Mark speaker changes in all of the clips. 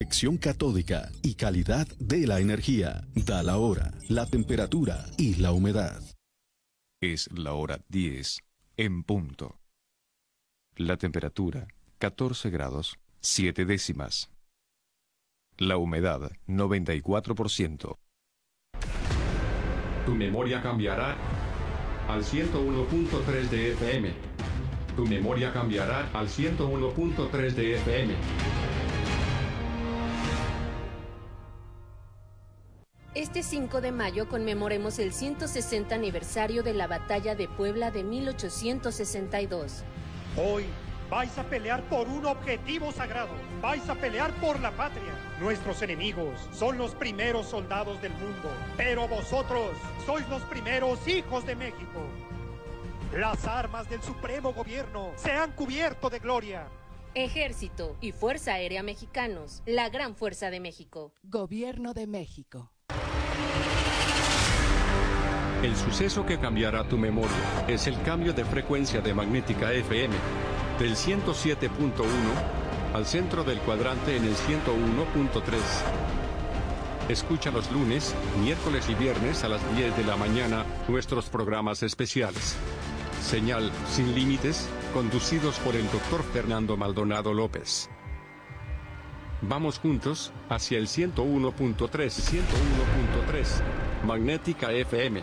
Speaker 1: Sección catódica y calidad de la energía. Da la hora, la temperatura y la humedad.
Speaker 2: Es la hora 10 en punto. La temperatura 14 grados 7 décimas. La humedad 94%.
Speaker 3: Tu memoria cambiará al 101.3 de FM. Tu memoria cambiará al 101.3 de FM.
Speaker 4: Este 5 de mayo conmemoremos el 160 aniversario de la Batalla de Puebla de 1862.
Speaker 5: Hoy vais a pelear por un objetivo sagrado. Vais a pelear por la patria. Nuestros enemigos son los primeros soldados del mundo, pero vosotros sois los primeros hijos de México. Las armas del Supremo Gobierno se han cubierto de gloria.
Speaker 4: Ejército y Fuerza Aérea Mexicanos, la gran fuerza de México.
Speaker 6: Gobierno de México.
Speaker 3: El suceso que cambiará tu memoria es el cambio de frecuencia de magnética FM del 107.1 al centro del cuadrante en el 101.3. Escucha los lunes, miércoles y viernes a las 10 de la mañana nuestros programas especiales. Señal sin límites, conducidos por el doctor Fernando Maldonado López. Vamos juntos hacia el 101.3, 101.3, Magnética FM,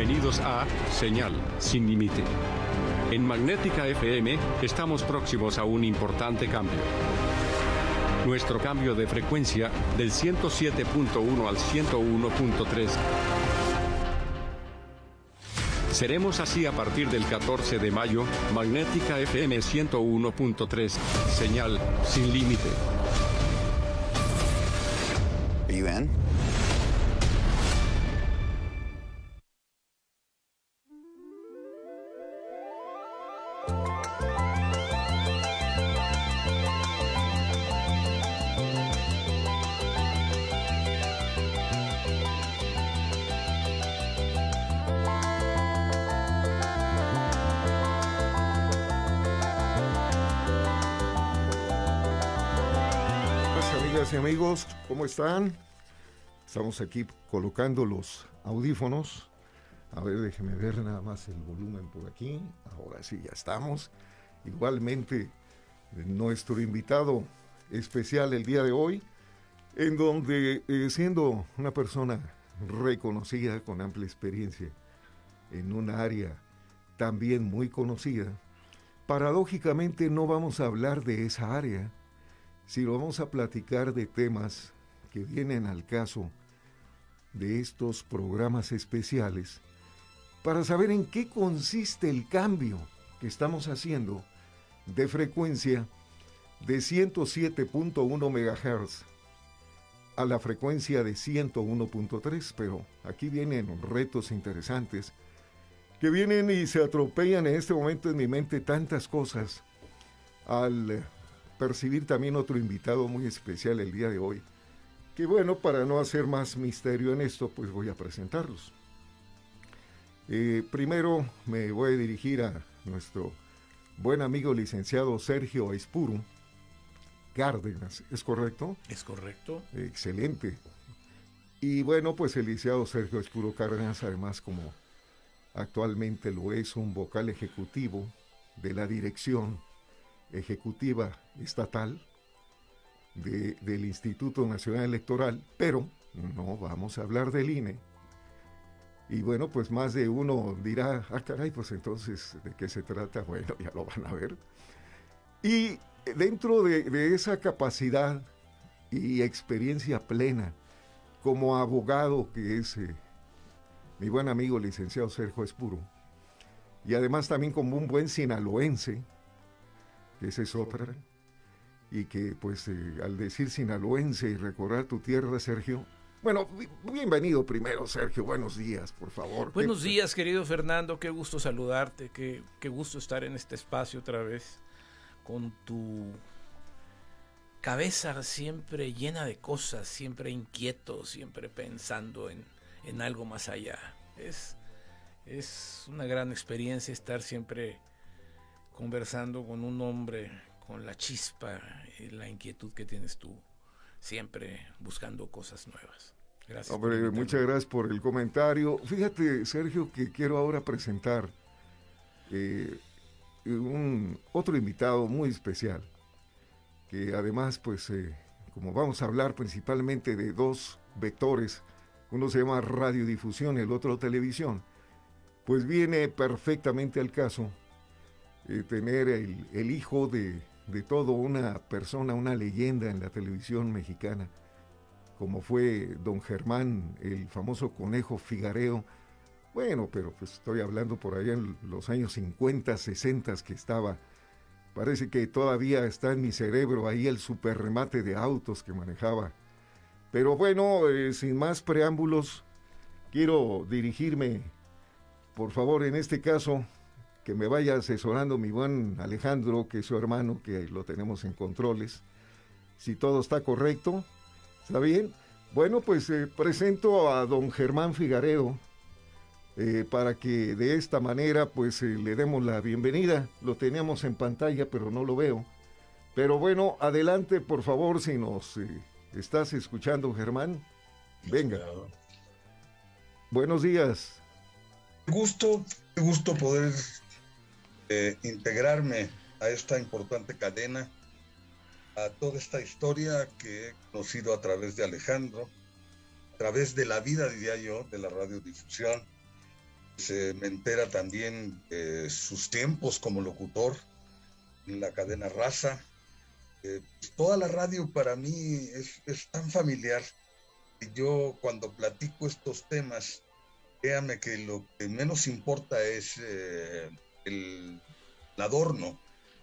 Speaker 3: Bienvenidos a Señal sin límite. En Magnética FM estamos próximos a un importante cambio. Nuestro cambio de frecuencia del 107.1 al 101.3. Seremos así a partir del 14 de mayo, Magnética FM 101.3, señal sin límite.
Speaker 7: amigos, ¿cómo están? Estamos aquí colocando los audífonos. A ver, déjeme ver nada más el volumen por aquí. Ahora sí, ya estamos. Igualmente, nuestro invitado especial el día de hoy, en donde eh, siendo una persona reconocida con amplia experiencia en un área también muy conocida, paradójicamente no vamos a hablar de esa área, si lo vamos a platicar de temas que vienen al caso de estos programas especiales para saber en qué consiste el cambio que estamos haciendo de frecuencia de 107.1 MHz a la frecuencia de 101.3, pero aquí vienen retos interesantes que vienen y se atropellan en este momento en mi mente tantas cosas al percibir también otro invitado muy especial el día de hoy. Que bueno, para no hacer más misterio en esto, pues voy a presentarlos. Eh, primero me voy a dirigir a nuestro buen amigo licenciado Sergio Espuru Cárdenas, ¿es correcto?
Speaker 8: Es correcto.
Speaker 7: Excelente. Y bueno, pues el licenciado Sergio Espuro Cárdenas, además como actualmente lo es un vocal ejecutivo de la dirección ejecutiva estatal del Instituto Nacional Electoral, pero no vamos a hablar del INE. Y bueno, pues más de uno dirá, ah, caray, pues entonces, ¿de qué se trata? Bueno, ya lo van a ver. Y dentro de, esa capacidad y experiencia plena como abogado que es eh, mi buen amigo licenciado Sergio Espuro, y además también como un buen sinaloense, que es otra, y que pues eh, al decir sinaloense y recordar tu tierra, Sergio, bueno, bienvenido primero, Sergio. Buenos días, por favor.
Speaker 8: Buenos días, querido Fernando. Qué gusto saludarte. Qué, qué gusto estar en este espacio otra vez con tu cabeza siempre llena de cosas, siempre inquieto, siempre pensando en, en algo más allá. Es, es una gran experiencia estar siempre conversando con un hombre con la chispa y la inquietud que tienes tú siempre buscando cosas nuevas. Gracias.
Speaker 7: Hombre, muchas gracias por el comentario. Fíjate, Sergio, que quiero ahora presentar eh, un otro invitado muy especial, que además, pues, eh, como vamos a hablar principalmente de dos vectores, uno se llama radiodifusión y el otro televisión, pues viene perfectamente al caso eh, tener el, el hijo de de todo una persona, una leyenda en la televisión mexicana, como fue don Germán, el famoso conejo Figareo. Bueno, pero pues estoy hablando por allá en los años 50, 60 que estaba. Parece que todavía está en mi cerebro ahí el superremate de autos que manejaba. Pero bueno, eh, sin más preámbulos, quiero dirigirme, por favor, en este caso, que me vaya asesorando mi buen Alejandro, que es su hermano, que lo tenemos en controles. Si todo está correcto, ¿está bien? Bueno, pues eh, presento a don Germán Figaredo eh, para que de esta manera pues eh, le demos la bienvenida. Lo teníamos en pantalla, pero no lo veo. Pero bueno, adelante por favor si nos estás escuchando, Germán. Venga. Buenos días.
Speaker 9: Gusto, gusto poder integrarme a esta importante cadena, a toda esta historia que he conocido a través de Alejandro, a través de la vida, diría yo, de la radiodifusión. Se me entera también de sus tiempos como locutor en la cadena Raza. Eh, toda la radio para mí es, tan familiar. Y yo cuando platico estos temas, créame que lo que menos importa es eh, el, adorno,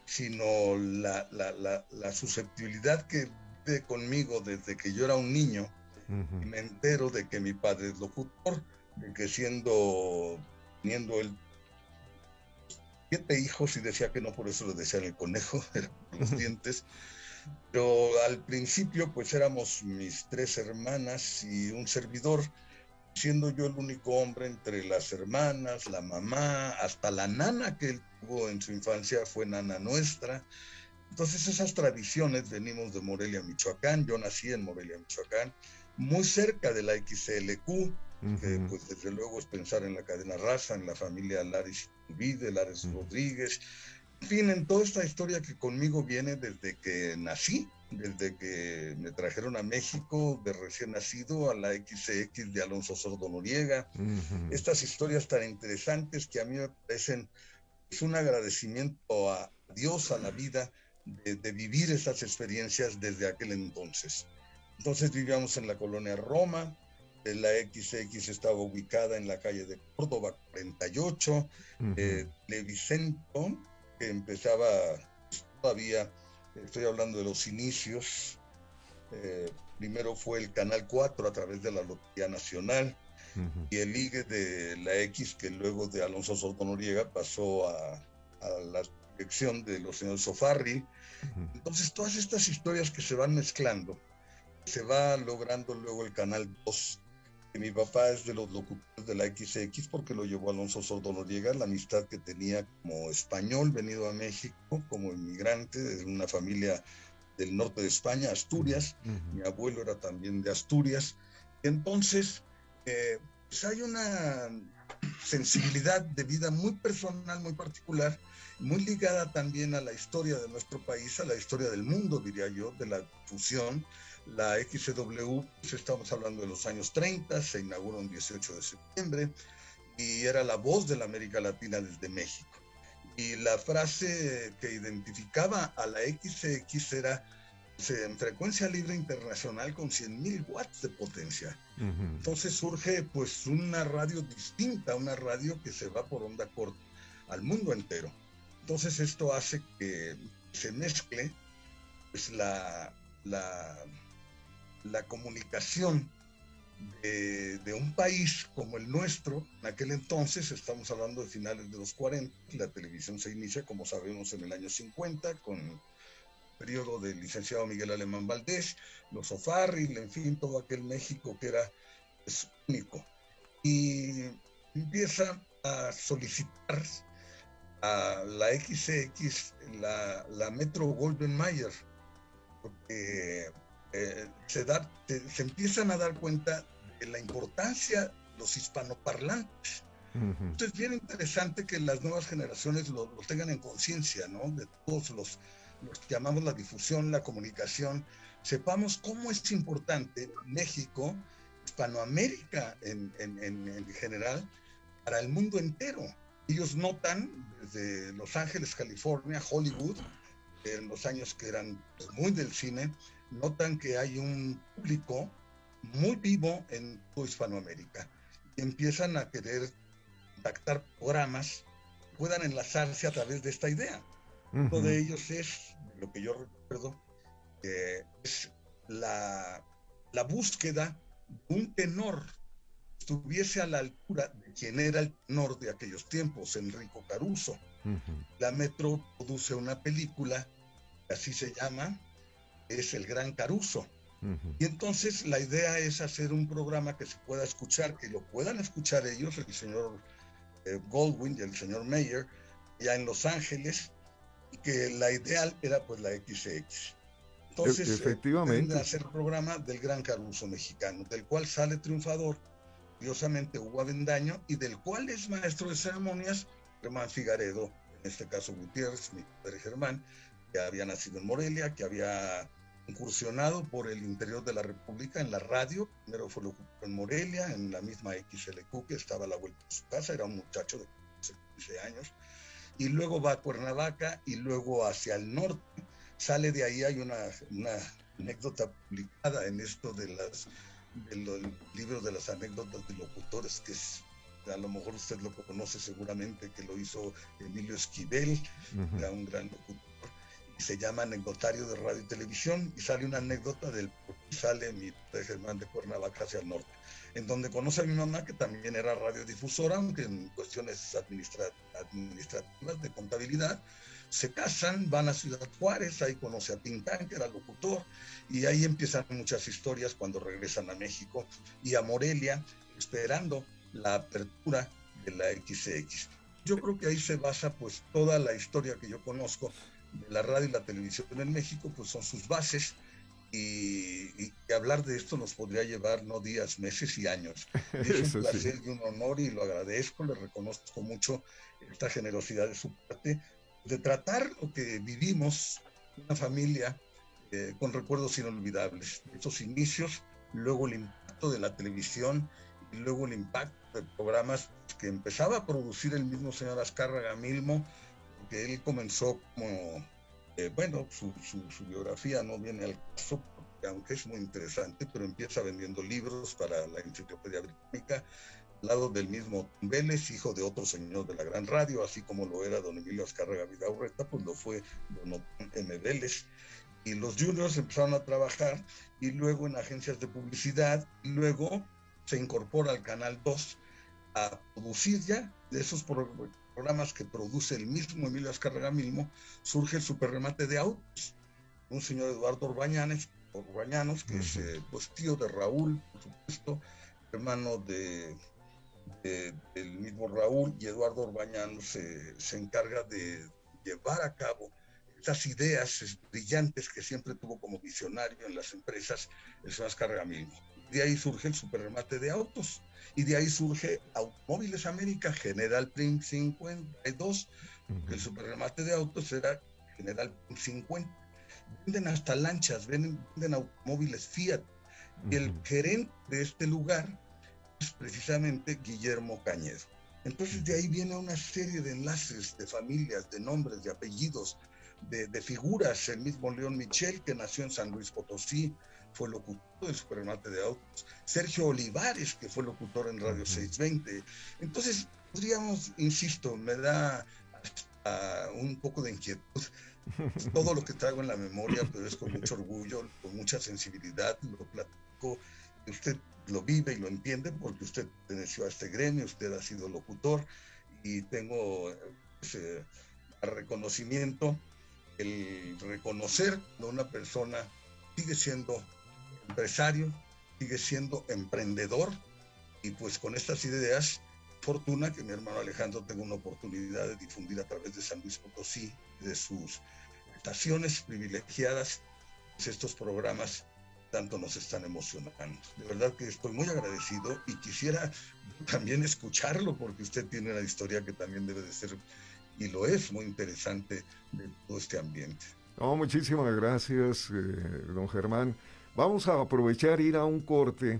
Speaker 9: sino la, susceptibilidad que vive conmigo desde que yo era un niño. y me entero de que mi padre es locutor, de que siendo, teniendo él siete hijos y decía que no por eso le decían el conejo, los dientes. Pero al principio pues éramos mis tres hermanas y un servidor siendo yo el único hombre entre las hermanas, la mamá, hasta la nana que él tuvo en su infancia fue nana nuestra. Entonces esas tradiciones venimos de Morelia, Michoacán, yo nací en Morelia, Michoacán, muy cerca de la XLQ, que pues desde luego es pensar en la cadena raza, en la familia Laris Vide, Lares Rodríguez, en fin, en toda esta historia que conmigo viene desde que nací, desde que me trajeron a México de recién nacido a la XX de Alonso Sordo Noriega. Estas historias tan interesantes que a mí me parecen es un agradecimiento a Dios, a la vida, de, vivir estas experiencias desde aquel entonces. Entonces vivíamos en la colonia Roma, la XX estaba ubicada en la calle de Córdoba 48, uh Vicento, que empezaba todavía estoy hablando de los inicios. Eh, primero fue el Canal 4 a través de la Lotería Nacional y el ligue de la X que luego de Alonso Soto Noriega pasó a, la dirección de los señores Sofarri. Entonces todas estas historias que se van mezclando, se va logrando luego el Canal 2 mi papá es de los locutores de la XX porque lo llevó Alonso Sordo Noriega, la amistad que tenía como español venido a México, como inmigrante de una familia del norte de España, Asturias. Mi abuelo era también de Asturias. Entonces, eh, pues hay una sensibilidad de vida muy personal, muy particular, muy ligada también a la historia de nuestro país, a la historia del mundo, diría yo, de la fusión la XW, pues estamos hablando de los años 30, se inauguró el 18 de septiembre y era la voz de la América Latina desde México. Y la frase que identificaba a la XX era en frecuencia libre internacional con 100.000 watts de potencia. Entonces surge pues una radio distinta, una radio que se va por onda corta al mundo entero. Entonces esto hace que se mezcle pues la, la, la comunicación de, de, un país como el nuestro, en aquel entonces, estamos hablando de finales de los 40, la televisión se inicia, como sabemos, en el año 50, con el periodo del licenciado Miguel Alemán Valdés, los Ofarril, en fin, todo aquel México que era pues, único. Y empieza a solicitar a la XX, la, la Metro Golden Mayer, porque eh, se, da, se empiezan a dar cuenta de la importancia de los hispanoparlantes. Entonces es bien interesante que las nuevas generaciones lo, lo tengan en conciencia, ¿no? De todos los, los que llamamos la difusión, la comunicación, sepamos cómo es importante México, Hispanoamérica en, en, en, en general, para el mundo entero. Ellos notan desde Los Ángeles, California, Hollywood, en los años que eran pues, muy del cine, notan que hay un público muy vivo en toda Hispanoamérica y empiezan a querer contactar programas que puedan enlazarse a través de esta idea. Uno de ellos es, lo que yo recuerdo, eh, es la, la búsqueda de un tenor que estuviese a la altura de quien era el tenor de aquellos tiempos, Enrico Caruso. Uh -huh. La Metro produce una película, así se llama, es El Gran Caruso. Uh -huh. Y entonces la idea es hacer un programa que se pueda escuchar, que lo puedan escuchar ellos, el señor eh, Goldwyn y el señor Mayer, ya en Los Ángeles, y que la ideal era pues la XX. Entonces,
Speaker 7: e efectivamente.
Speaker 9: Eh, hacer el programa del Gran Caruso mexicano, del cual sale triunfador, curiosamente, Hugo Avendaño, y del cual es maestro de ceremonias Germán Figaredo, en este caso Gutiérrez, mi padre Germán, que había nacido en Morelia, que había incursionado por el interior de la República en la radio. Primero fue en Morelia, en la misma XLQ, que estaba a la vuelta de su casa, era un muchacho de 15 años. Y luego va a Cuernavaca y luego hacia el norte. Sale de ahí, hay una, una anécdota publicada en esto de, las, de los libros de las anécdotas de locutores, que es a lo mejor usted lo conoce seguramente, que lo hizo Emilio Esquivel, uh -huh. era un gran locutor se llama Anecdotario de Radio y Televisión y sale una anécdota del sale mi de Germán de Cuernavaca hacia el norte, en donde conoce a mi mamá que también era radiodifusora, aunque en cuestiones administra administrativas de contabilidad, se casan, van a Ciudad Juárez, ahí conoce a Tintán, que era locutor, y ahí empiezan muchas historias cuando regresan a México y a Morelia, esperando la apertura de la XX. Yo creo que ahí se basa pues toda la historia que yo conozco de la radio y la televisión en México, pues son sus bases. Y, y, hablar de esto nos podría llevar no días, meses y años. Y es un placer sí. y un honor y lo agradezco, le reconozco mucho esta generosidad de su parte de tratar lo que vivimos, una familia eh, con recuerdos inolvidables, esos inicios, luego el impacto de la televisión y luego el impacto de programas que empezaba a producir el mismo señor Azcárraga Milmo, que él comenzó como, eh, bueno, su, su, biografía no viene al caso, porque, aunque es muy interesante, pero empieza vendiendo libros para la Enciclopedia Británica, al lado del mismo Vélez, hijo de otro señor de la gran radio, así como lo era don Emilio Azcárraga Vidaurreta, pues lo fue don M. Vélez. Y los juniors empezaron a trabajar y luego en agencias de publicidad, luego se incorpora al Canal 2 a producir ya de esos programas que produce el mismo Emilio Azcárraga mismo, surge el superremate de autos. Un señor Eduardo Orbañanes, Orbañanos, que uh -huh. es eh, pues, tío de Raúl, por supuesto, hermano de, de, del mismo Raúl, y Eduardo Orbañanos se, se encarga de llevar a cabo estas ideas brillantes que siempre tuvo como visionario en las empresas el señor Azcárraga mismo. De ahí surge el superremate de autos y de ahí surge Automóviles América, General Prim 52, uh -huh. el superremate de autos era General Prim 50. Venden hasta lanchas, venden, venden automóviles Fiat. Uh -huh. El gerente de este lugar es precisamente Guillermo Cañedo. Entonces de ahí viene una serie de enlaces, de familias, de nombres, de apellidos, de, de figuras. El mismo León Michel, que nació en San Luis Potosí, fue locutor del Supermate de Autos, Sergio Olivares, que fue locutor en Radio uh -huh. 620. Entonces, podríamos, insisto, me da hasta un poco de inquietud todo lo que traigo en la memoria, pero es con mucho orgullo, con mucha sensibilidad, lo platico. Usted lo vive y lo entiende porque usted perteneció a este gremio, usted ha sido locutor y tengo ese pues, reconocimiento, el reconocer que una persona sigue siendo empresario, sigue siendo emprendedor y pues con estas ideas, fortuna que mi hermano Alejandro tenga una oportunidad de difundir a través de San Luis Potosí, de sus estaciones privilegiadas, pues, estos programas tanto nos están emocionando. De verdad que estoy muy agradecido y quisiera también escucharlo porque usted tiene una historia que también debe de ser y lo es muy interesante de todo este ambiente.
Speaker 7: No, muchísimas gracias, eh, don Germán. Vamos a aprovechar ir a un corte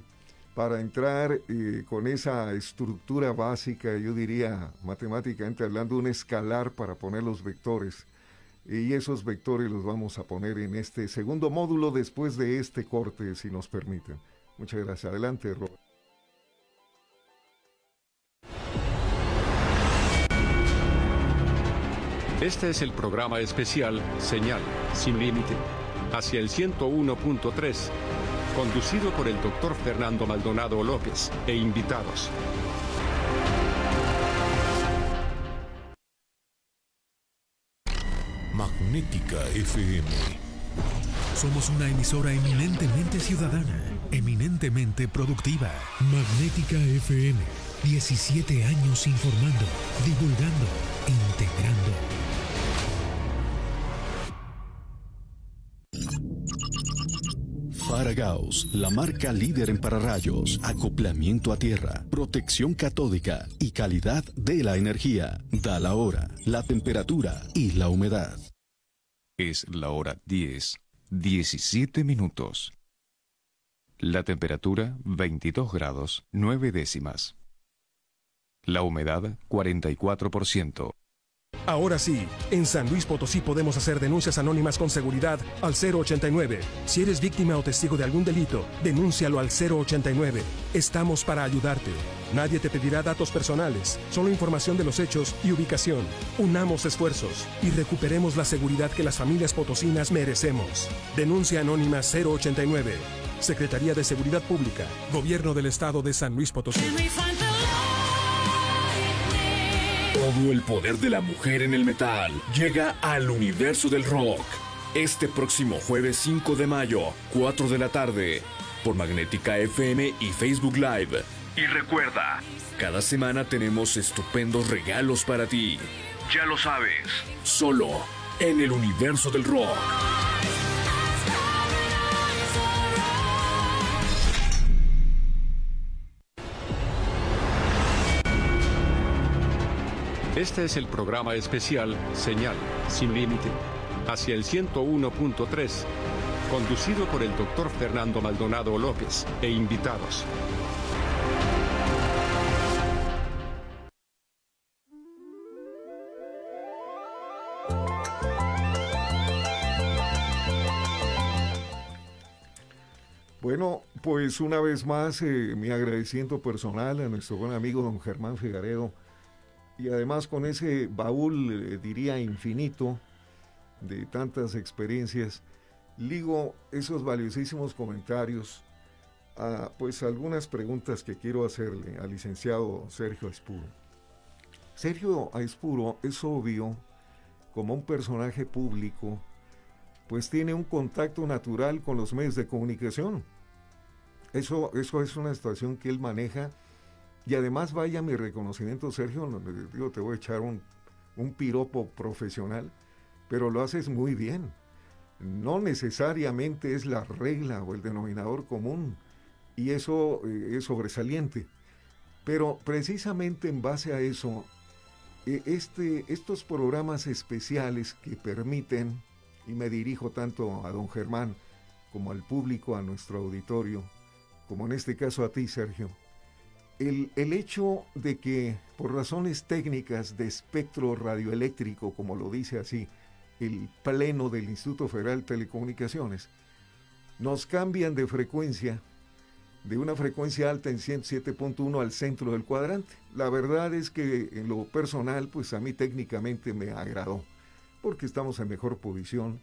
Speaker 7: para entrar eh, con esa estructura básica, yo diría matemáticamente hablando, un escalar para poner los vectores. Y esos vectores los vamos a poner en este segundo módulo después de este corte, si nos permiten. Muchas gracias. Adelante, Robert.
Speaker 3: Este es el programa especial Señal sin límite hacia el 101.3, conducido por el doctor Fernando Maldonado López e invitados.
Speaker 10: Magnética FM. Somos una emisora eminentemente ciudadana, eminentemente productiva. Magnética FM. 17 años informando, divulgando, integrando.
Speaker 1: Faragaos, la marca líder en pararrayos, acoplamiento a tierra, protección catódica y calidad de la energía. Da la hora, la temperatura y la humedad.
Speaker 2: Es la hora 10, 17 minutos. La temperatura 22 grados 9 décimas. La humedad 44%.
Speaker 11: Ahora sí, en San Luis Potosí podemos hacer denuncias anónimas con seguridad al 089. Si eres víctima o testigo de algún delito, denúncialo al 089. Estamos para ayudarte. Nadie te pedirá datos personales, solo información de los hechos y ubicación. Unamos esfuerzos y recuperemos la seguridad que las familias potosinas merecemos. Denuncia anónima 089. Secretaría de Seguridad Pública, Gobierno del Estado de San Luis Potosí.
Speaker 12: Todo el poder de la mujer en el metal llega al universo del rock. Este próximo jueves 5 de mayo, 4 de la tarde, por Magnética FM y Facebook Live. Y recuerda, cada semana tenemos estupendos regalos para ti. Ya lo sabes, solo en el universo del rock.
Speaker 3: Este es el programa especial Señal sin límite hacia el 101.3, conducido por el doctor Fernando Maldonado López e invitados.
Speaker 7: Bueno, pues una vez más eh, mi agradecimiento personal a nuestro buen amigo don Germán Figaredo y además con ese baúl, eh, diría, infinito de tantas experiencias, ligo esos valiosísimos comentarios a pues algunas preguntas que quiero hacerle al licenciado Sergio Espuro. Sergio Espuro es obvio, como un personaje público, pues tiene un contacto natural con los medios de comunicación. Eso, eso es una situación que él maneja y además vaya mi reconocimiento, Sergio, te voy a echar un, piropo profesional, pero lo haces muy bien. No necesariamente es la regla o el denominador común, y eso eh, es sobresaliente. Pero precisamente en base a eso, e, este, estos programas especiales que permiten, y me dirijo tanto a don Germán como al público, a nuestro auditorio, como en este caso a ti, Sergio, el, hecho de que por razones técnicas de espectro radioeléctrico, como lo dice así el pleno del Instituto Federal de Telecomunicaciones, nos cambian de frecuencia de una frecuencia alta en 107.1 al centro del cuadrante. La verdad es que en lo personal, pues a mí técnicamente me agradó, porque estamos en mejor posición,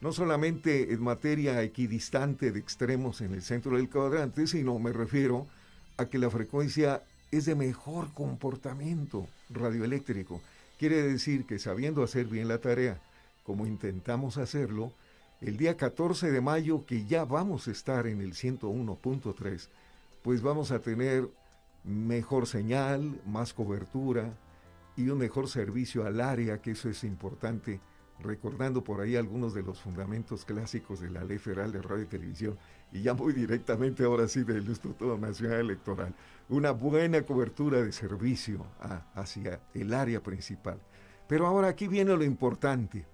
Speaker 7: no solamente en materia equidistante de extremos en el centro del cuadrante, sino me refiero a que la frecuencia es de mejor comportamiento radioeléctrico. Quiere decir que sabiendo hacer bien la tarea, como intentamos hacerlo, el día 14 de mayo, que ya vamos a estar en el 101.3, pues vamos a tener mejor señal, más cobertura y un mejor servicio al área, que eso es importante, recordando por ahí algunos de los fundamentos clásicos de la Ley Federal de Radio y Televisión, y ya muy directamente ahora sí del Instituto Nacional Electoral, una buena cobertura de servicio hacia el área principal. Pero ahora aquí viene lo importante.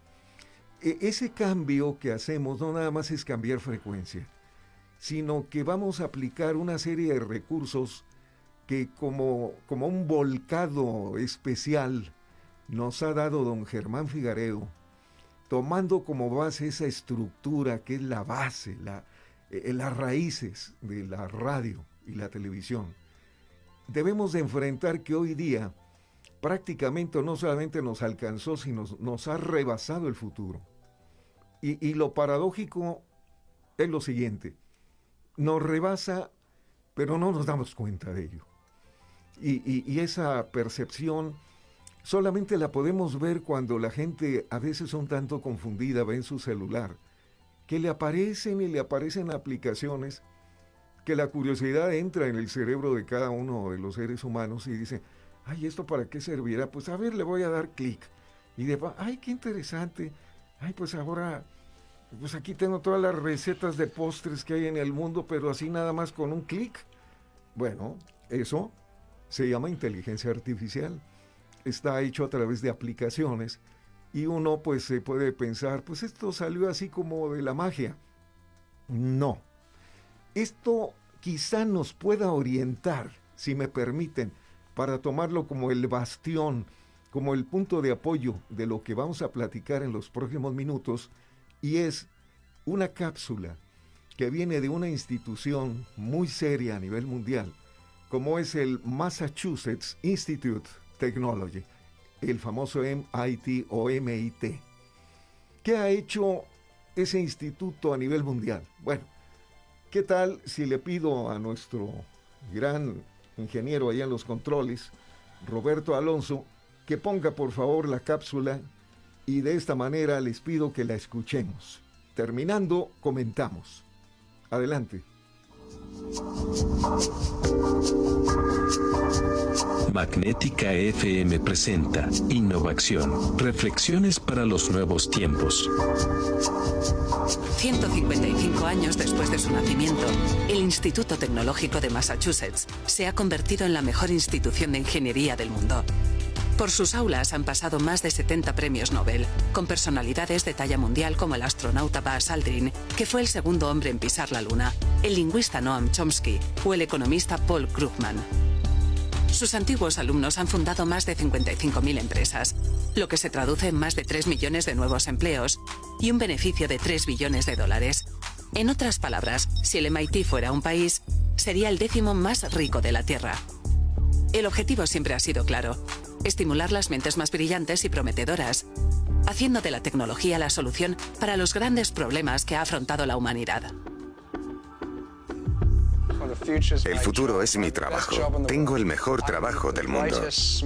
Speaker 7: E, ese cambio que hacemos no nada más es cambiar frecuencia, sino que vamos a aplicar una serie de recursos que como, como un volcado especial nos ha dado don Germán Figaredo, tomando como base esa estructura que es la base, la, eh, las raíces de la radio y la televisión. Debemos de enfrentar que hoy día prácticamente no solamente nos alcanzó, sino nos ha rebasado el futuro. Y lo paradójico es lo siguiente, nos rebasa, pero no nos damos cuenta de ello. Y, esa percepción solamente la podemos ver cuando la gente a veces un tanto confundida ve en su celular que le aparecen y le aparecen aplicaciones que la curiosidad entra en el cerebro de cada uno de los seres humanos y dice, ay, ¿esto para qué servirá? Pues a ver, le voy a dar clic. Y de, ay, qué interesante. Ay, pues ahora pues aquí tengo todas las recetas de postres que hay en el mundo, pero así nada más con un clic. Bueno, eso se llama inteligencia artificial. Está hecho a través de aplicaciones y uno pues se puede pensar, pues esto salió así como de la magia. No. Esto quizá nos pueda orientar, si me permiten, para tomarlo como el bastión, como el punto de apoyo de lo que vamos a platicar en los próximos minutos y es una cápsula que viene de una institución muy seria a nivel mundial, como es el Massachusetts Institute Technology, el famoso MIT o MIT. ¿Qué ha hecho ese instituto a nivel mundial? Bueno, ¿qué tal si le pido a nuestro gran ingeniero allá en los controles, Roberto Alonso, que ponga por favor la cápsula y de esta manera les pido que la escuchemos. Terminando, comentamos. Adelante.
Speaker 13: Magnética FM presenta Innovación, reflexiones para los nuevos tiempos.
Speaker 14: 155 años después de su nacimiento, el Instituto Tecnológico de Massachusetts se ha convertido en la mejor institución de ingeniería del mundo por sus aulas han pasado más de 70 premios Nobel, con personalidades de talla mundial como el astronauta Buzz Aldrin, que fue el segundo hombre en pisar la Luna, el lingüista Noam Chomsky o el economista Paul Krugman. Sus antiguos alumnos han fundado más de 55.000 empresas, lo que se traduce en más de 3 millones de nuevos empleos y un beneficio de 3 billones de dólares. En otras palabras, si el MIT fuera un país, sería el décimo más rico de la Tierra. El objetivo siempre ha sido claro, estimular las mentes más brillantes y prometedoras, haciendo de la tecnología la solución para los grandes problemas que ha afrontado la humanidad.
Speaker 15: El futuro es mi trabajo. Tengo el mejor trabajo del mundo.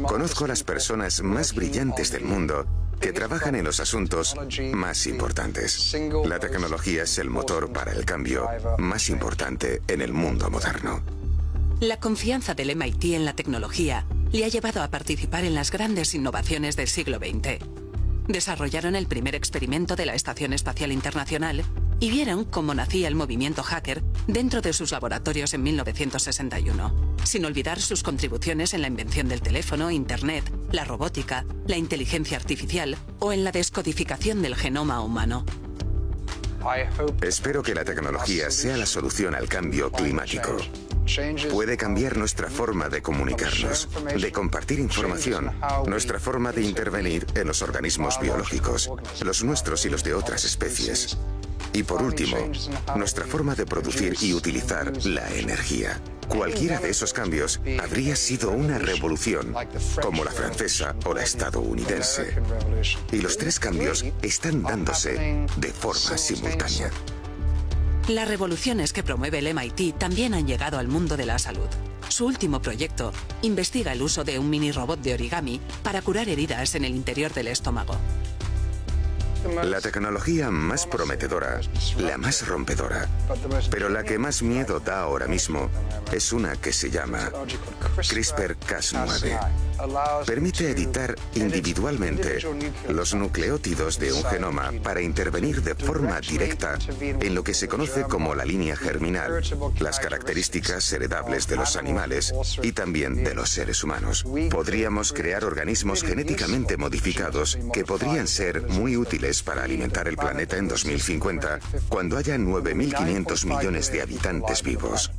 Speaker 15: Conozco a las personas más brillantes del mundo que trabajan en los asuntos más importantes. La tecnología es el motor para el cambio más importante en el mundo moderno.
Speaker 14: La confianza del MIT en la tecnología le ha llevado a participar en las grandes innovaciones del siglo XX. Desarrollaron el primer experimento de la Estación Espacial Internacional y vieron cómo nacía el movimiento hacker dentro de sus laboratorios en 1961, sin olvidar sus contribuciones en la invención del teléfono, Internet, la robótica, la inteligencia artificial o en la descodificación del genoma humano.
Speaker 15: Espero que la tecnología sea la solución al cambio climático. Puede cambiar nuestra forma de comunicarnos, de compartir información, nuestra forma de intervenir en los organismos biológicos, los nuestros y los de otras especies. Y por último, nuestra forma de producir y utilizar la energía. Cualquiera de esos cambios habría sido una revolución, como la francesa o la estadounidense. Y los tres cambios están dándose de forma simultánea.
Speaker 14: Las revoluciones que promueve el MIT también han llegado al mundo de la salud. Su último proyecto investiga el uso de un mini robot de origami para curar heridas en el interior del estómago.
Speaker 15: La tecnología más prometedora, la más rompedora, pero la que más miedo da ahora mismo es una que se llama CRISPR-Cas9. Permite editar individualmente los nucleótidos de un genoma para intervenir de forma directa en lo que se conoce como la línea germinal, las características heredables de los animales y también de los seres humanos. Podríamos crear organismos genéticamente modificados que podrían ser muy útiles para alimentar el planeta en 2050, cuando haya 9.500 millones de habitantes vivos.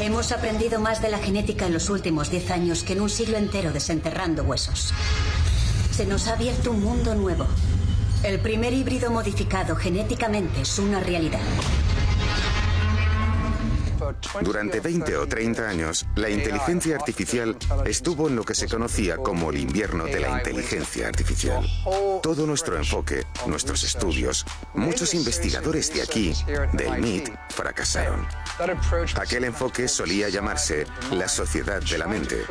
Speaker 16: Hemos aprendido más de la genética en los últimos 10 años que en un siglo entero desenterrando huesos. Se nos ha abierto un mundo nuevo. El primer híbrido modificado genéticamente es una realidad.
Speaker 15: Durante 20 o 30 años, la inteligencia artificial estuvo en lo que se conocía como el invierno de la inteligencia artificial. Todo nuestro enfoque, nuestros estudios, muchos investigadores de aquí, del MIT, fracasaron. Aquel enfoque solía llamarse la sociedad de la mente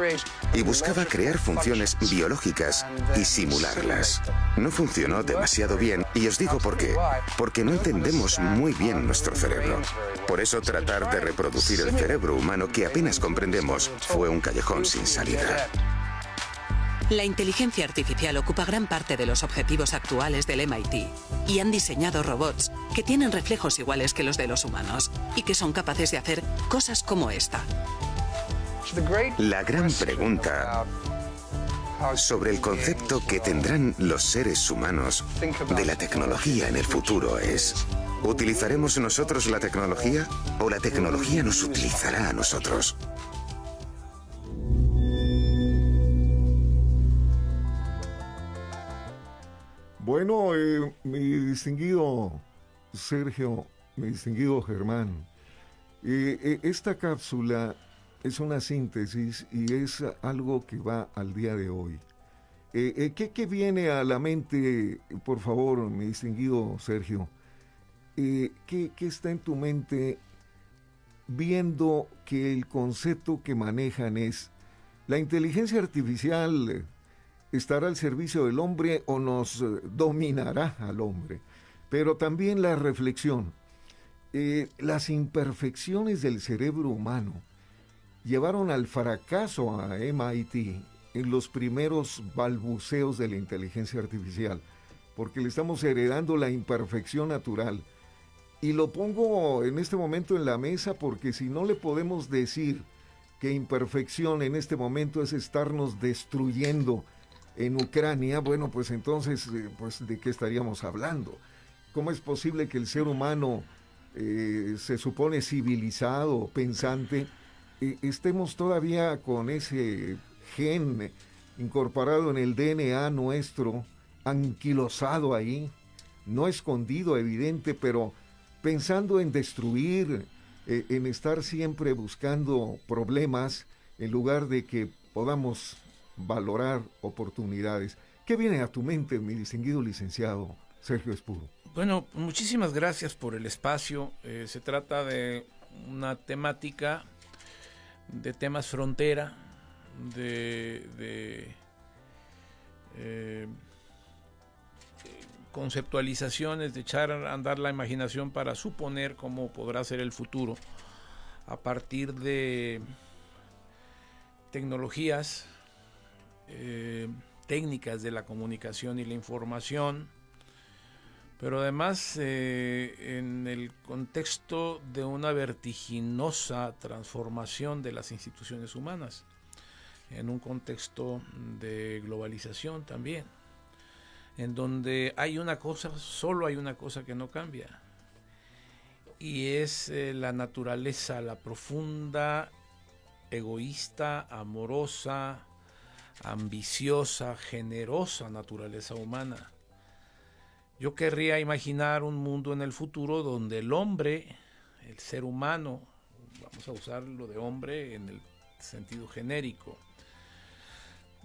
Speaker 15: y buscaba crear funciones biológicas y simularlas. No funcionó demasiado bien y os digo por qué. Porque no entendemos muy bien nuestro cerebro. Por eso tratar de reproducir el cerebro humano que apenas comprendemos fue un callejón sin salida.
Speaker 14: La inteligencia artificial ocupa gran parte de los objetivos actuales del MIT y han diseñado robots que tienen reflejos iguales que los de los humanos y que son capaces de hacer cosas como esta.
Speaker 15: La gran pregunta sobre el concepto que tendrán los seres humanos de la tecnología en el futuro es, ¿utilizaremos nosotros la tecnología o la tecnología nos utilizará a nosotros?
Speaker 7: Bueno, eh, mi distinguido Sergio, mi distinguido Germán, eh, eh, esta cápsula es una síntesis y es algo que va al día de hoy. ¿qué, viene a la mente, por favor, mi distinguido Sergio? ¿qué, ¿Qué está en tu mente viendo que el concepto que manejan es la inteligencia artificial? Estará al servicio del hombre o nos eh, dominará al hombre. Pero también la reflexión. Eh, las imperfecciones del cerebro humano llevaron al fracaso a MIT en los primeros balbuceos de la inteligencia artificial, porque le estamos heredando la imperfección natural. Y lo pongo en este momento en la mesa porque si no le podemos decir que imperfección en este momento es estarnos destruyendo, en Ucrania, bueno, pues entonces, eh, pues ¿de qué estaríamos hablando? ¿Cómo es posible que el ser humano eh, se supone civilizado, pensante, eh, estemos todavía con ese gen incorporado en el DNA nuestro, anquilosado ahí, no escondido, evidente, pero pensando en destruir, en estar siempre buscando problemas, en lugar de que podamos valorar oportunidades. ¿Qué viene a tu mente, mi distinguido licenciado Sergio Espuro?
Speaker 8: Bueno, muchísimas gracias por el espacio. Eh, se trata de una temática de temas frontera, de, eh, conceptualizaciones, de echar a andar la imaginación para suponer cómo podrá ser el futuro a partir de tecnologías eh, técnicas de la comunicación y la información, pero además eh, en el contexto de una vertiginosa transformación de las instituciones humanas, en un contexto de globalización también, en donde hay una cosa, solo hay una cosa que no cambia, y es eh, la naturaleza, la profunda, egoísta, amorosa, ambiciosa, generosa naturaleza humana. Yo querría imaginar un mundo en el futuro donde el hombre, el ser humano, vamos a usar lo de hombre en el sentido genérico,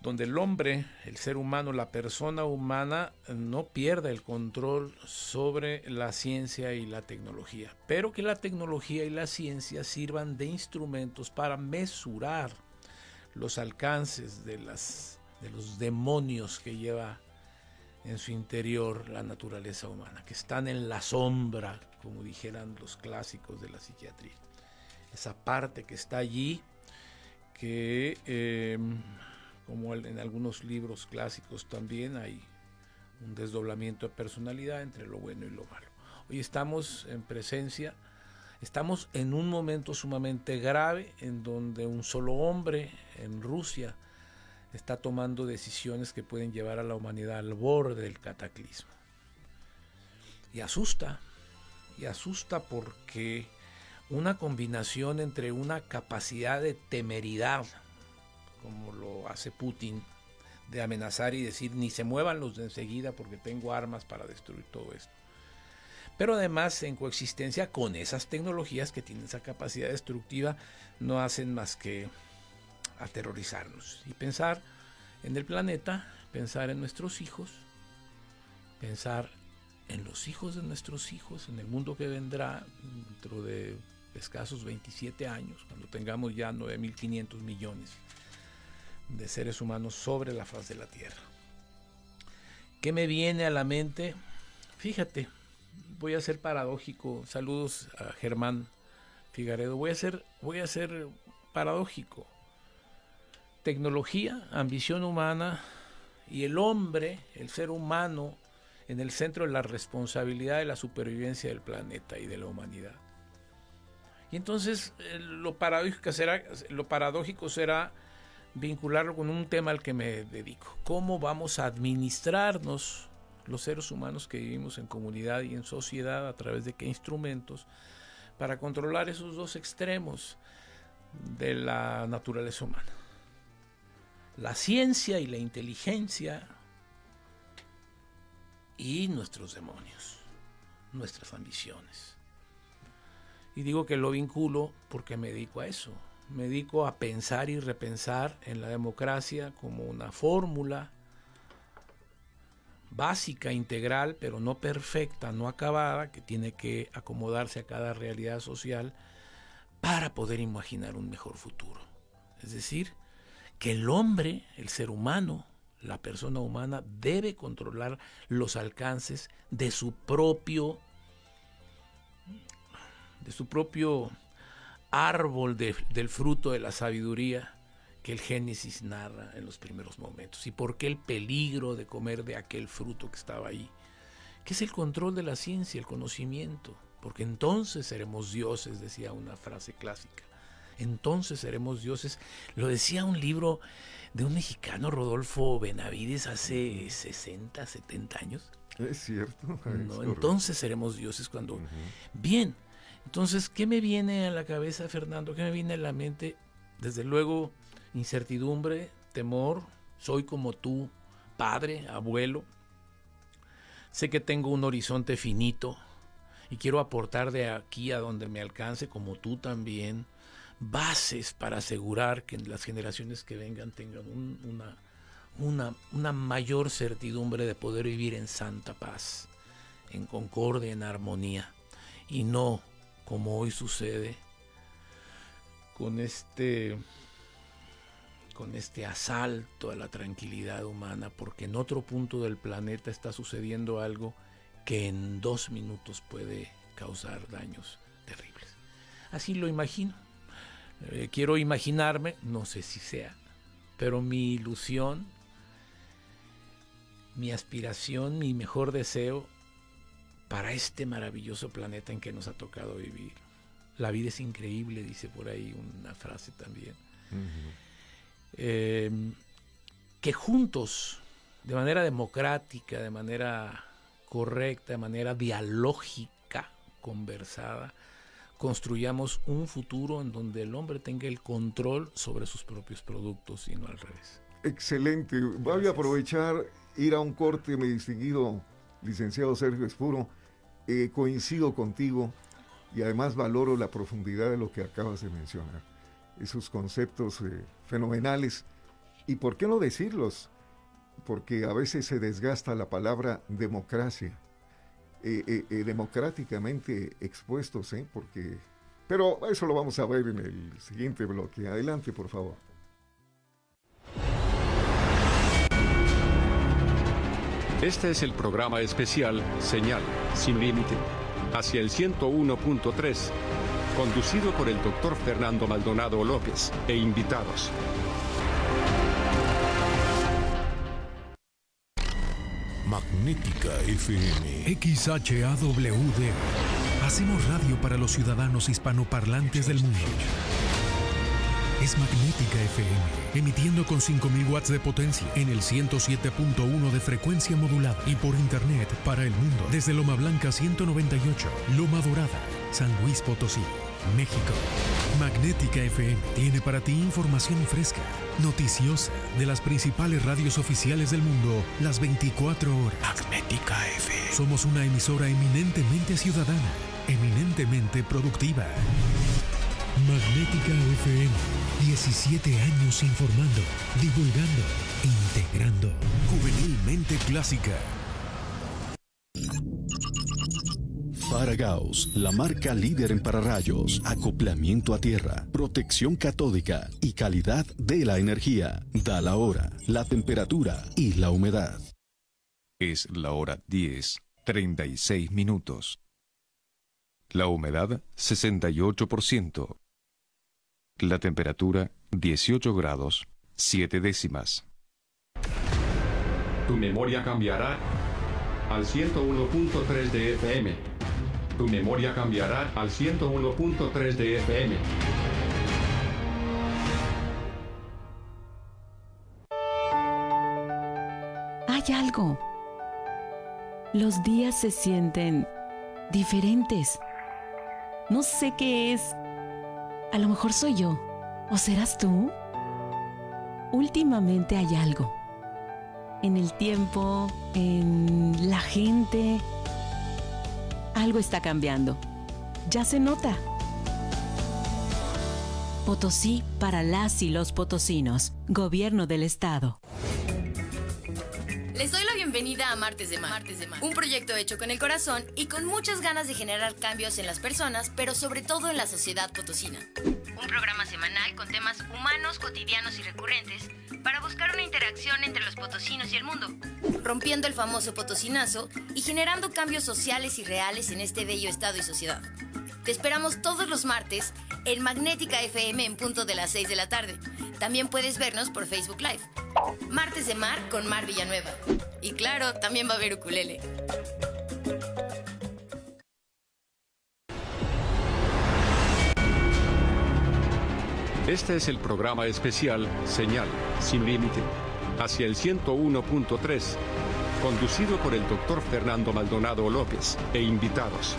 Speaker 8: donde el hombre, el ser humano, la persona humana no pierda el control sobre la ciencia y la tecnología, pero que la tecnología y la ciencia sirvan de instrumentos para mesurar los alcances de, las, de los demonios que lleva en su interior la naturaleza humana, que están en la sombra, como dijeran los clásicos de la psiquiatría. Esa parte que está allí, que em, como en algunos libros clásicos también hay un desdoblamiento de personalidad entre lo bueno y lo malo. Hoy estamos en presencia, estamos en un momento sumamente grave en donde un solo hombre en Rusia está tomando decisiones que pueden llevar a la humanidad al borde del cataclismo. Y asusta, y asusta porque una combinación entre una capacidad de temeridad, como lo hace Putin, de amenazar y decir ni se muevan los de enseguida porque tengo armas para destruir todo esto. Pero además en coexistencia con esas tecnologías que tienen esa capacidad destructiva no hacen más que aterrorizarnos y pensar en el planeta, pensar en nuestros hijos, pensar en los hijos de nuestros hijos, en el mundo que vendrá dentro de escasos 27 años, cuando tengamos ya 9.500 millones de seres humanos sobre la faz de la Tierra. ¿Qué me viene a la mente? Fíjate, voy a ser paradójico. Saludos a Germán Figaredo. Voy a ser, voy a ser paradójico tecnología, ambición humana y el hombre, el ser humano, en el centro de la responsabilidad de la supervivencia del planeta y de la humanidad. Y entonces eh, lo paradójico será, lo paradójico será vincularlo con un tema al que me dedico. ¿Cómo vamos a administrarnos los seres humanos que vivimos en comunidad y en sociedad a través de qué instrumentos para controlar esos dos extremos de la naturaleza humana? la ciencia y la inteligencia y nuestros demonios, nuestras ambiciones. Y digo que lo vinculo porque me dedico a eso, me dedico a pensar y repensar en la democracia como una fórmula básica, integral, pero no perfecta, no acabada, que tiene que acomodarse a cada realidad social para poder imaginar un mejor futuro. Es decir, que el hombre, el ser humano, la persona humana debe controlar los alcances de su propio de su propio árbol del fruto de la sabiduría que el Génesis narra en los primeros momentos. ¿Y por qué el peligro de comer de aquel fruto que estaba ahí? Que es el control de la ciencia, el conocimiento, porque entonces seremos dioses, decía una frase clásica entonces seremos dioses. Lo decía un libro de un mexicano, Rodolfo Benavides, hace 60, 70 años.
Speaker 7: Es cierto.
Speaker 8: entonces seremos dioses cuando... Bien, entonces, ¿qué me viene a la cabeza, Fernando? ¿Qué me viene a la mente? Desde luego, incertidumbre, temor, soy como tú, padre, abuelo. Sé que tengo un horizonte finito y quiero aportar de aquí a donde me alcance, como tú también bases para asegurar que las generaciones que vengan tengan una, una, una mayor certidumbre de poder vivir en santa paz, en concordia, en armonía, y no como hoy sucede con este con este asalto a la tranquilidad humana, porque en otro punto del planeta está sucediendo algo que en dos minutos puede causar daños terribles. Así lo imagino. Eh, quiero imaginarme, no sé si sea, pero mi ilusión, mi aspiración, mi mejor deseo para este maravilloso planeta en que nos ha tocado vivir. La vida es increíble, dice por ahí una frase también. Eh, que juntos, de manera democrática, de manera correcta, de manera dialógica, conversada, construyamos un futuro en donde el hombre tenga el control sobre sus propios productos y no al revés.
Speaker 7: Excelente. Voy a aprovechar, ir a un corte, mi distinguido licenciado Sergio Espuro. Eh, coincido contigo. y además valoro la profundidad de lo que acabas de mencionar. Esos conceptos eh, fenomenales. ¿Y por qué no decirlos? Porque a veces se desgasta la palabra democracia. Eh, eh, democráticamente expuestos, ¿eh? Porque... Pero eso lo vamos a ver en el siguiente bloque. Adelante, por favor.
Speaker 3: Este es el programa especial Señal sin límite hacia el 101.3, conducido por el doctor Fernando Maldonado López e invitados.
Speaker 10: Magnética FM. XHAWD. Hacemos radio para los ciudadanos hispanoparlantes del mundo. Es Magnética FM, emitiendo con 5000 watts de potencia en el 107.1 de frecuencia modulada y por internet para el mundo desde Loma Blanca 198, Loma Dorada, San Luis Potosí, México. Magnética FM tiene para ti información fresca, noticiosa de las principales radios oficiales del mundo las 24 horas. Magnética FM. Somos una emisora eminentemente ciudadana, eminentemente productiva. Magnética FM. 17 años informando, divulgando, integrando. Juvenilmente clásica.
Speaker 1: Faragaos, la marca líder en pararrayos, acoplamiento a tierra, protección catódica y calidad de la energía. Da la hora, la temperatura y la humedad.
Speaker 2: Es la hora 10, 36 minutos. La humedad 68%. La temperatura 18 grados 7 décimas.
Speaker 3: Tu memoria cambiará al 101.3 de FM. Tu memoria cambiará al 101.3 de FM.
Speaker 17: Hay algo. Los días se sienten diferentes. No sé qué es a lo mejor soy yo. ¿O serás tú? Últimamente hay algo. En el tiempo, en la gente. Algo está cambiando. Ya se nota. Potosí para las y los potosinos. Gobierno del Estado.
Speaker 18: Les doy la bienvenida a Martes de Mar, un proyecto hecho con el corazón y con muchas ganas de generar cambios en las personas, pero sobre todo en la sociedad potosina. Un programa semanal con temas humanos, cotidianos y recurrentes para buscar una interacción entre los potosinos y el mundo, rompiendo el famoso potosinazo y generando cambios sociales y reales en este bello estado y sociedad. Te esperamos todos los martes en Magnética FM en punto de las 6 de la tarde. También puedes vernos por Facebook Live. Martes de Mar con Mar Villanueva. Y claro, también va a haber ukulele.
Speaker 3: Este es el programa especial Señal sin límite hacia el 101.3, conducido por el doctor Fernando Maldonado López e invitados.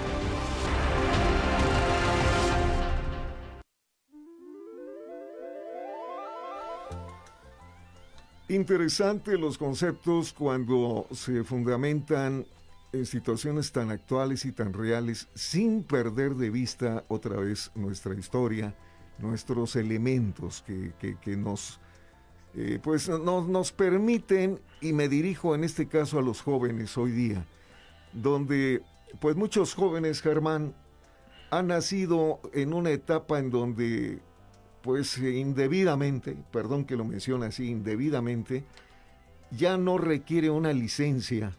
Speaker 7: Interesante los conceptos cuando se fundamentan en situaciones tan actuales y tan reales sin perder de vista otra vez nuestra historia, nuestros elementos que, nos, eh, pues, nos permiten, y me dirijo en este caso a los jóvenes hoy día, donde pues muchos jóvenes, Germán, han nacido en una etapa en donde pues indebidamente, perdón que lo mencione así, indebidamente, ya no requiere una licencia,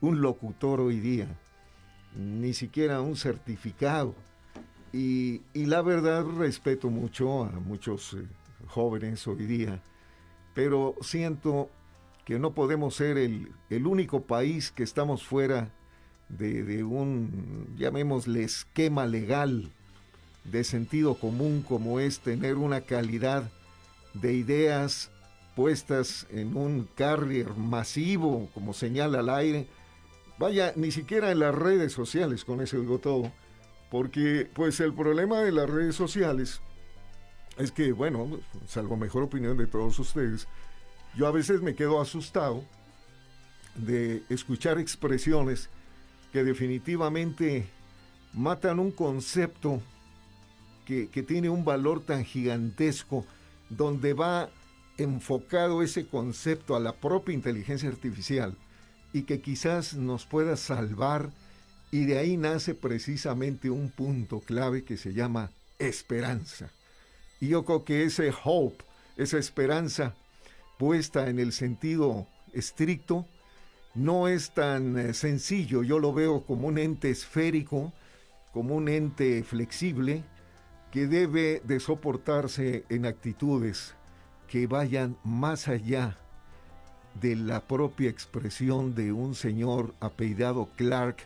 Speaker 7: un locutor hoy día, ni siquiera un certificado. Y, la verdad respeto mucho a muchos eh, jóvenes hoy día, pero siento que no podemos ser el, único país que estamos fuera de, de un, llamémosle, esquema legal de sentido común como es tener una calidad de ideas puestas en un carrier masivo, como señala al aire, vaya, ni siquiera en las redes sociales, con eso digo todo, porque pues el problema de las redes sociales es que, bueno, salvo mejor opinión de todos ustedes, yo a veces me quedo asustado de escuchar expresiones que definitivamente matan un concepto que, tiene un valor tan gigantesco, donde va enfocado ese concepto a la propia inteligencia artificial y que quizás nos pueda salvar y de ahí nace precisamente un punto clave que se llama esperanza. Y yo creo que ese hope, esa esperanza puesta en el sentido estricto, no es tan eh, sencillo. Yo lo veo como un ente esférico, como un ente flexible, que debe de soportarse en actitudes que vayan más allá de la propia expresión de un señor apellidado Clark,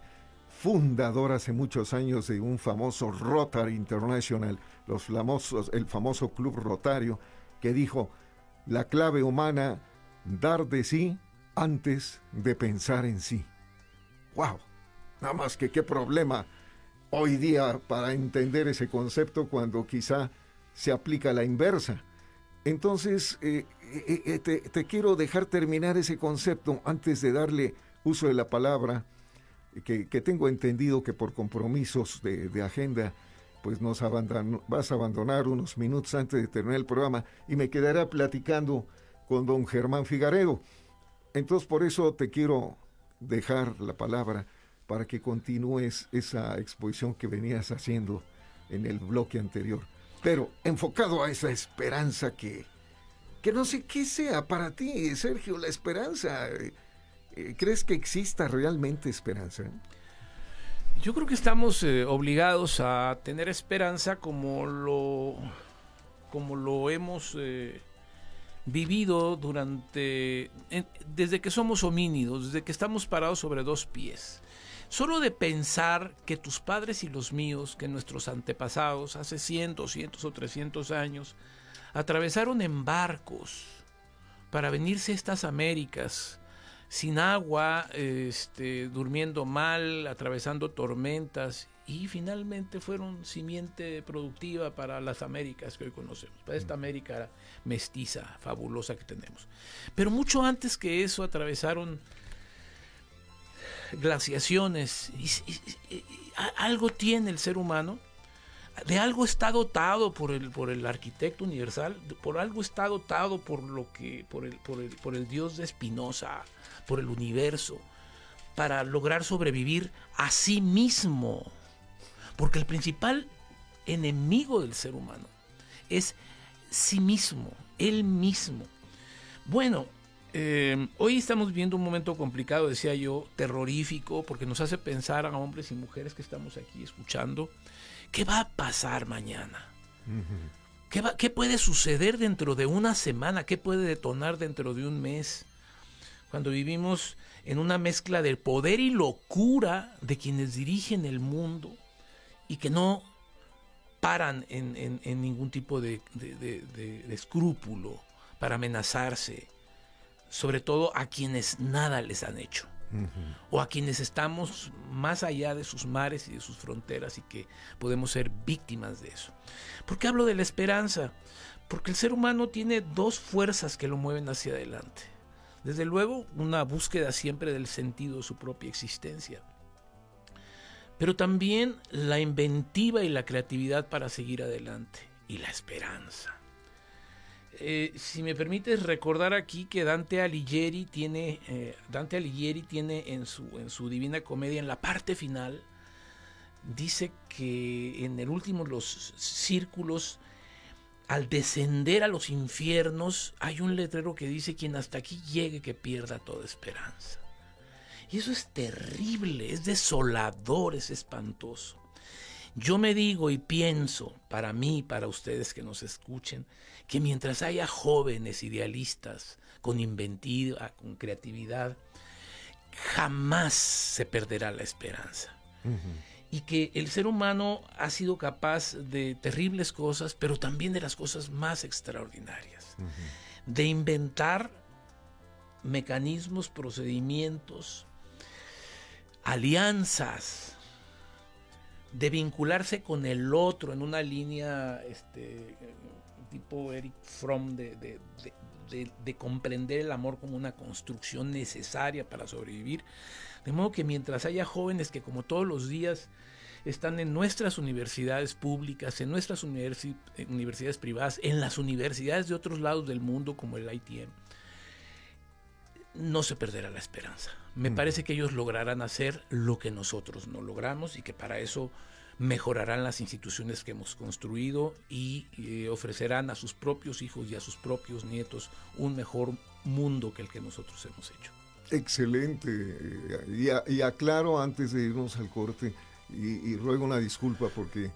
Speaker 7: fundador hace muchos años de un famoso Rotary International, los famosos, el famoso club rotario, que dijo, la clave humana, dar de sí antes de pensar en sí. ¡Wow! Nada más que qué problema hoy día para entender ese concepto cuando quizá se aplica la inversa. Entonces, eh, eh, eh, te, quiero dejar terminar ese concepto antes de darle uso de la palabra, que, tengo entendido que por compromisos de, agenda pues nos vas a abandonar unos minutos antes de terminar el programa y me quedaré platicando con don Germán Figaredo. Entonces por eso te quiero dejar la palabra para que continúes esa exposición que venías haciendo en el bloque anterior. Pero enfocado a esa esperanza que, que no sé qué sea para ti, Sergio, la esperanza. ¿Crees que exista realmente esperanza?
Speaker 8: Yo creo que estamos eh, obligados a tener esperanza como lo, como lo hemos eh, vivido durante, desde que somos homínidos, desde que estamos parados sobre dos pies. Solo de pensar que tus padres y los míos, que nuestros antepasados, hace cientos, cientos o trescientos años, atravesaron en barcos para venirse a estas Américas, sin agua, este, durmiendo mal, atravesando tormentas y finalmente fueron simiente productiva para las Américas que hoy conocemos, para esta América mestiza, fabulosa que tenemos. Pero mucho antes que eso atravesaron glaciaciones y, algo tiene el ser humano. De algo está dotado por el, por el arquitecto universal, por algo está dotado por lo que, por el, por el, por el Dios de Spinoza, por el universo, para lograr sobrevivir a sí mismo. Porque el principal enemigo del ser humano es sí mismo, él mismo. Bueno, eh, hoy estamos viviendo un momento complicado, decía yo, terrorífico, porque nos hace pensar a hombres y mujeres que estamos aquí escuchando, ¿qué va a pasar mañana? ¿Qué, va, ¿Qué puede suceder dentro de una semana? ¿Qué puede detonar dentro de un mes? Cuando vivimos en una mezcla de poder y locura de quienes dirigen el mundo y que no paran en, ningún tipo de, escrúpulo para amenazarse, sobre todo a quienes nada les han hecho. O a quienes estamos más allá de sus mares y de sus fronteras y que podemos ser víctimas de eso. ¿Por qué hablo de la esperanza? Porque el ser humano tiene dos fuerzas que lo mueven hacia adelante. Desde luego, una búsqueda siempre del sentido de su propia existencia. Pero también la inventiva y la creatividad para seguir adelante. Y la esperanza. Eh, si me permites recordar aquí que Dante Alighieri tiene, eh, Dante Alighieri tiene en su, en su Divina Comedia, en la parte final, dice que en el último los círculos al descender a los infiernos hay un letrero que dice quien hasta aquí llegue que pierda toda esperanza. Y eso es terrible, es desolador, es espantoso. Yo me digo y pienso, para mí, para ustedes que nos escuchen, que mientras haya jóvenes idealistas con inventiva, con creatividad, jamás se perderá la esperanza y que el ser humano ha sido capaz de terribles cosas, pero también de las cosas más extraordinarias, de inventar mecanismos, procedimientos, alianzas, de vincularse con el otro en una línea este, tipo Eric Fromm de, de, comprender el amor como una construcción necesaria para sobrevivir. De modo que mientras haya jóvenes que como todos los días están en nuestras universidades públicas, en nuestras universidades privadas, en las universidades de otros lados del mundo como el ITM, no se perderá la esperanza. Me mm. parece que ellos lograrán hacer lo que nosotros no logramos y que para eso mejorarán las instituciones que hemos construido y eh, ofrecerán a sus propios hijos y a sus propios nietos un mejor mundo que el que nosotros hemos hecho.
Speaker 7: Excelente. Y, aclaro antes de irnos al corte, y, ruego una disculpa porque eh,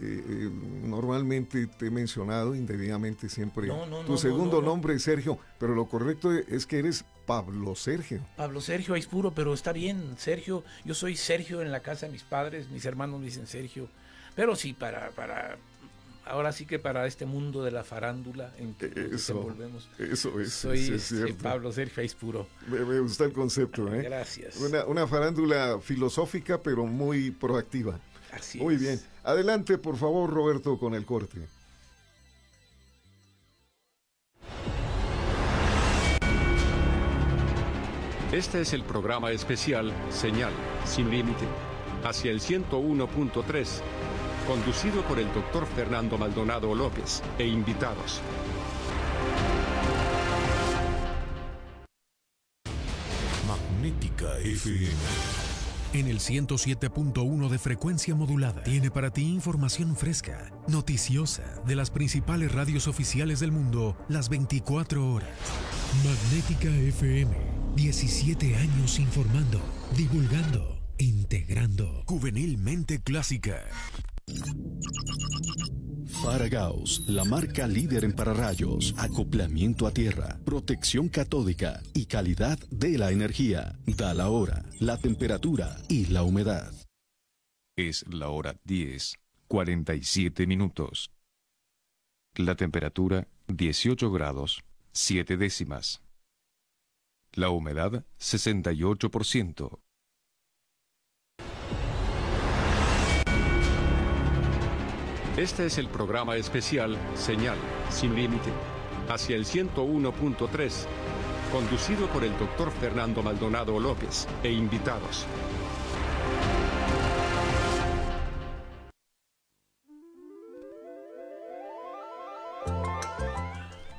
Speaker 7: eh, normalmente te he mencionado indebidamente siempre tu segundo nombre es Sergio, pero lo correcto es que eres Pablo Sergio.
Speaker 8: Pablo Sergio puro, pero está bien, Sergio. Yo soy Sergio en la casa de mis padres, mis hermanos me dicen Sergio. Pero sí, para, para ahora sí que para este mundo de la farándula en que eso, volvemos.
Speaker 7: Eso es.
Speaker 8: Soy Pablo Sergio puro.
Speaker 7: Me, me, gusta el concepto, ¿eh?
Speaker 8: Gracias.
Speaker 7: Una, una, farándula filosófica, pero muy proactiva.
Speaker 8: Así
Speaker 7: muy bien. Adelante, por favor, Roberto, con el corte.
Speaker 3: Este es el programa especial Señal sin límite hacia el 101.3, conducido por el doctor Fernando Maldonado López e invitados.
Speaker 10: Magnética FM. En el 107.1 de frecuencia modulada tiene para ti información fresca, noticiosa, de las principales radios oficiales del mundo las 24 horas. Magnética FM 17 años informando, divulgando, integrando. Juvenilmente clásica.
Speaker 1: Faragaos, la marca líder en pararrayos, acoplamiento a tierra, protección catódica y calidad de la energía. Da la hora, la temperatura y la humedad.
Speaker 2: Es la hora 10, 47 minutos. La temperatura 18 grados, 7 décimas. La humedad 68%.
Speaker 3: Este es el programa especial Señal sin límite hacia el 101.3, conducido por el doctor Fernando Maldonado López e invitados.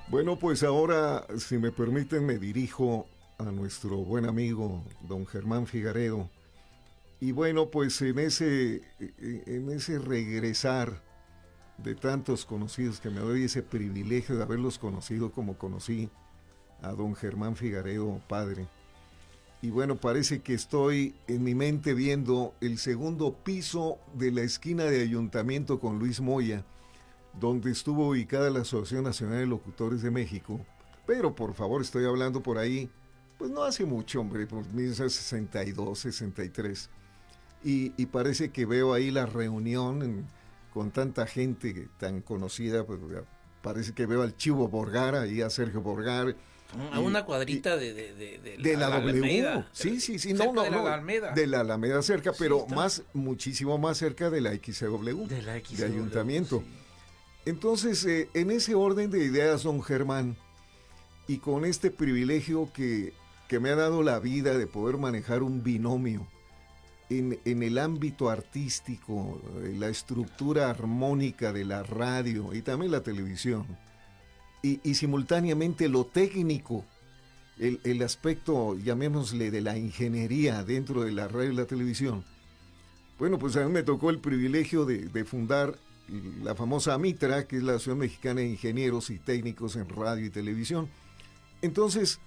Speaker 7: Bueno, pues ahora, si me permiten, me dirijo a nuestro buen amigo don Germán Figaredo. Y bueno, pues en ese, en ese regresar de tantos conocidos que me doy ese privilegio de haberlos conocido como conocí a don Germán Figaredo, padre. Y bueno, parece que estoy en mi mente viendo el segundo piso de la esquina de ayuntamiento con Luis Moya, donde estuvo ubicada la Asociación Nacional de Locutores de México. Pero por favor, estoy hablando por ahí pues no hace mucho, hombre, por 1962, 63. Y, y parece que veo ahí la reunión con tanta gente tan conocida, pues parece que veo al Chivo Borgara y a Sergio Borgar.
Speaker 8: A una cuadrita de, de,
Speaker 7: de, la, W. sí, sí, sí. No, no, de la Alameda. De la Alameda cerca, pero más, muchísimo más cerca de la XCW.
Speaker 8: De la XCW.
Speaker 7: De ayuntamiento. Entonces, eh, en ese orden de ideas, don Germán, y con este privilegio que que me ha dado la vida de poder manejar un binomio en, el ámbito artístico, eh, la estructura armónica de la radio y también la televisión, y, simultáneamente lo técnico, el, aspecto, llamémosle, de la ingeniería dentro de la radio y la televisión. Bueno, pues a mí me tocó el privilegio de, fundar la famosa AMITRA, que es la Asociación Mexicana de Ingenieros y Técnicos en Radio y Televisión. Entonces,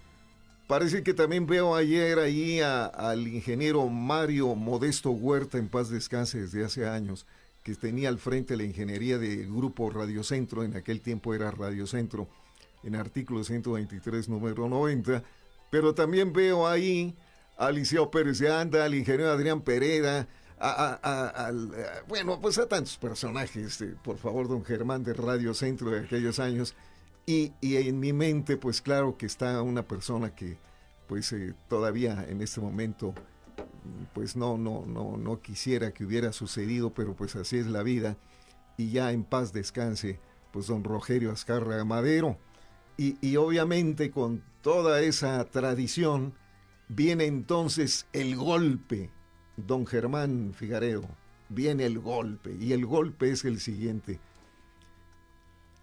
Speaker 7: Parece que también veo ayer ahí al ingeniero Mario Modesto Huerta, en paz descanse desde hace años, que tenía al frente la ingeniería del grupo Radio Centro, en aquel tiempo era Radio Centro, en artículo 123, número 90. Pero también veo ahí a Liceo Pérez de Anda, al ingeniero Adrián Pereda, a, bueno, pues a tantos personajes, eh, por favor, don Germán de Radio Centro de aquellos años, y, en mi mente, pues claro que está una persona que, pues eh, todavía en este momento, pues no, no, no, no quisiera que hubiera sucedido, pero pues así es la vida. Y ya en paz descanse, pues don Rogerio Azcárraga Madero. y, obviamente con toda esa tradición viene entonces el golpe, don Germán Figareo, viene el golpe y el golpe es el siguiente.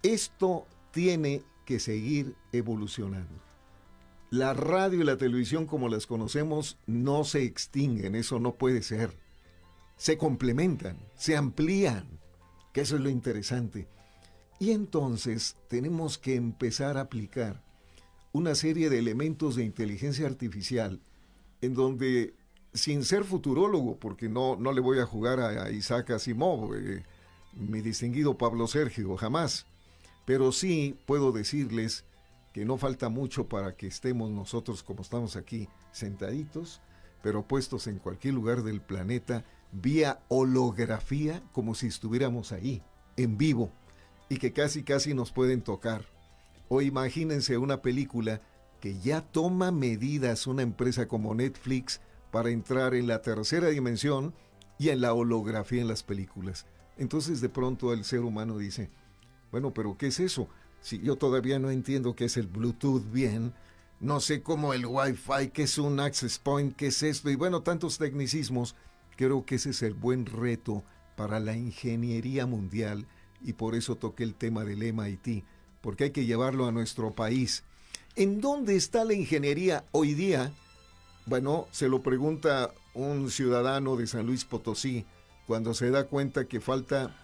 Speaker 7: Esto tiene que seguir evolucionando. La radio y la televisión como las conocemos no se extinguen, eso no puede ser. Se complementan, se amplían, que eso es lo interesante. Y entonces tenemos que empezar a aplicar una serie de elementos de inteligencia artificial en donde, sin ser futurólogo, porque no, no le voy a jugar a, Isaac Asimov, eh, mi distinguido Pablo Sergio, jamás, pero sí puedo decirles que no falta mucho para que estemos nosotros como estamos aquí sentaditos, pero puestos en cualquier lugar del planeta vía holografía como si estuviéramos ahí, en vivo y que casi casi nos pueden tocar. O imagínense una película que ya toma medidas una empresa como Netflix para entrar en la tercera dimensión y en la holografía en las películas. Entonces de pronto el ser humano dice, bueno, pero ¿qué es eso? Si yo todavía no entiendo qué es el Bluetooth bien, no sé cómo el Wi-Fi, qué es un access point, qué es esto, y bueno, tantos tecnicismos, creo que ese es el buen reto para la ingeniería mundial y por eso toqué el tema del MIT, porque hay que llevarlo a nuestro país. ¿En dónde está la ingeniería hoy día? Bueno, se lo pregunta un ciudadano de San Luis Potosí cuando se da cuenta que falta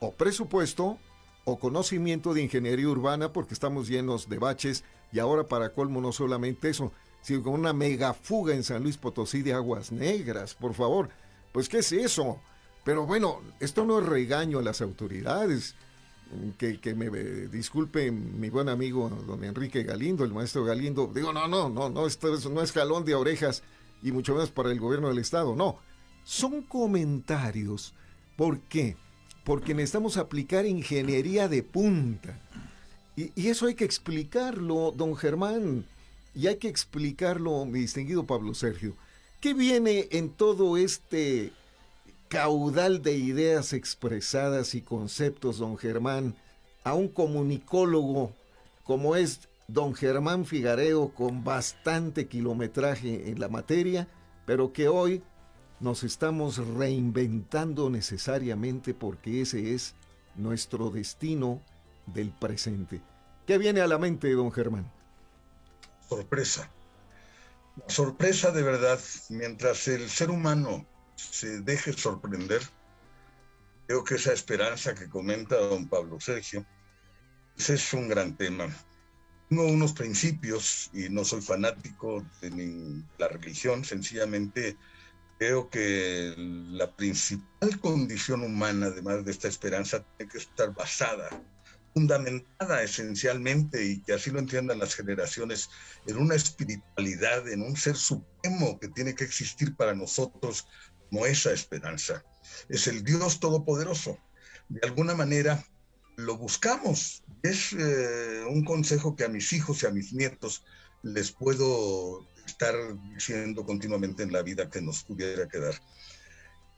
Speaker 7: o presupuesto o conocimiento de ingeniería urbana porque estamos llenos de baches y ahora para colmo no solamente eso, sino con una mega fuga en San Luis Potosí de aguas negras, por favor. Pues ¿qué es eso? Pero bueno, esto no es regaño a las autoridades. Que, que, me disculpe mi buen amigo don Enrique Galindo, el maestro Galindo. Digo, no, no, no, no, esto no es jalón de orejas y mucho menos para el gobierno del Estado. No, son comentarios. ¿Por qué? Porque necesitamos aplicar ingeniería de punta. Y, eso hay que explicarlo, don Germán. Y hay que explicarlo, mi distinguido Pablo Sergio. ¿Qué viene en todo este caudal de ideas expresadas y conceptos, don Germán, a un comunicólogo como es don Germán Figareo, con bastante kilometraje en la materia, pero que hoy nos estamos reinventando necesariamente porque ese es nuestro destino del presente. ¿Qué viene a la mente, don Germán?
Speaker 9: Sorpresa. Sorpresa de verdad, mientras el ser humano se deje sorprender. Creo que esa esperanza que comenta don Pablo Sergio, ese es un gran tema. Tengo unos principios y no soy fanático de la religión, sencillamente creo que la principal condición humana, además de esta esperanza, tiene que estar basada, fundamentada esencialmente, y que así lo entiendan las generaciones, en una espiritualidad, en un ser supremo que tiene que existir para nosotros como esa esperanza. Es el Dios Todopoderoso. De alguna manera lo buscamos. Es eh, un consejo que a mis hijos y a mis nietos les puedo estar diciendo continuamente en la vida que nos pudiera quedar.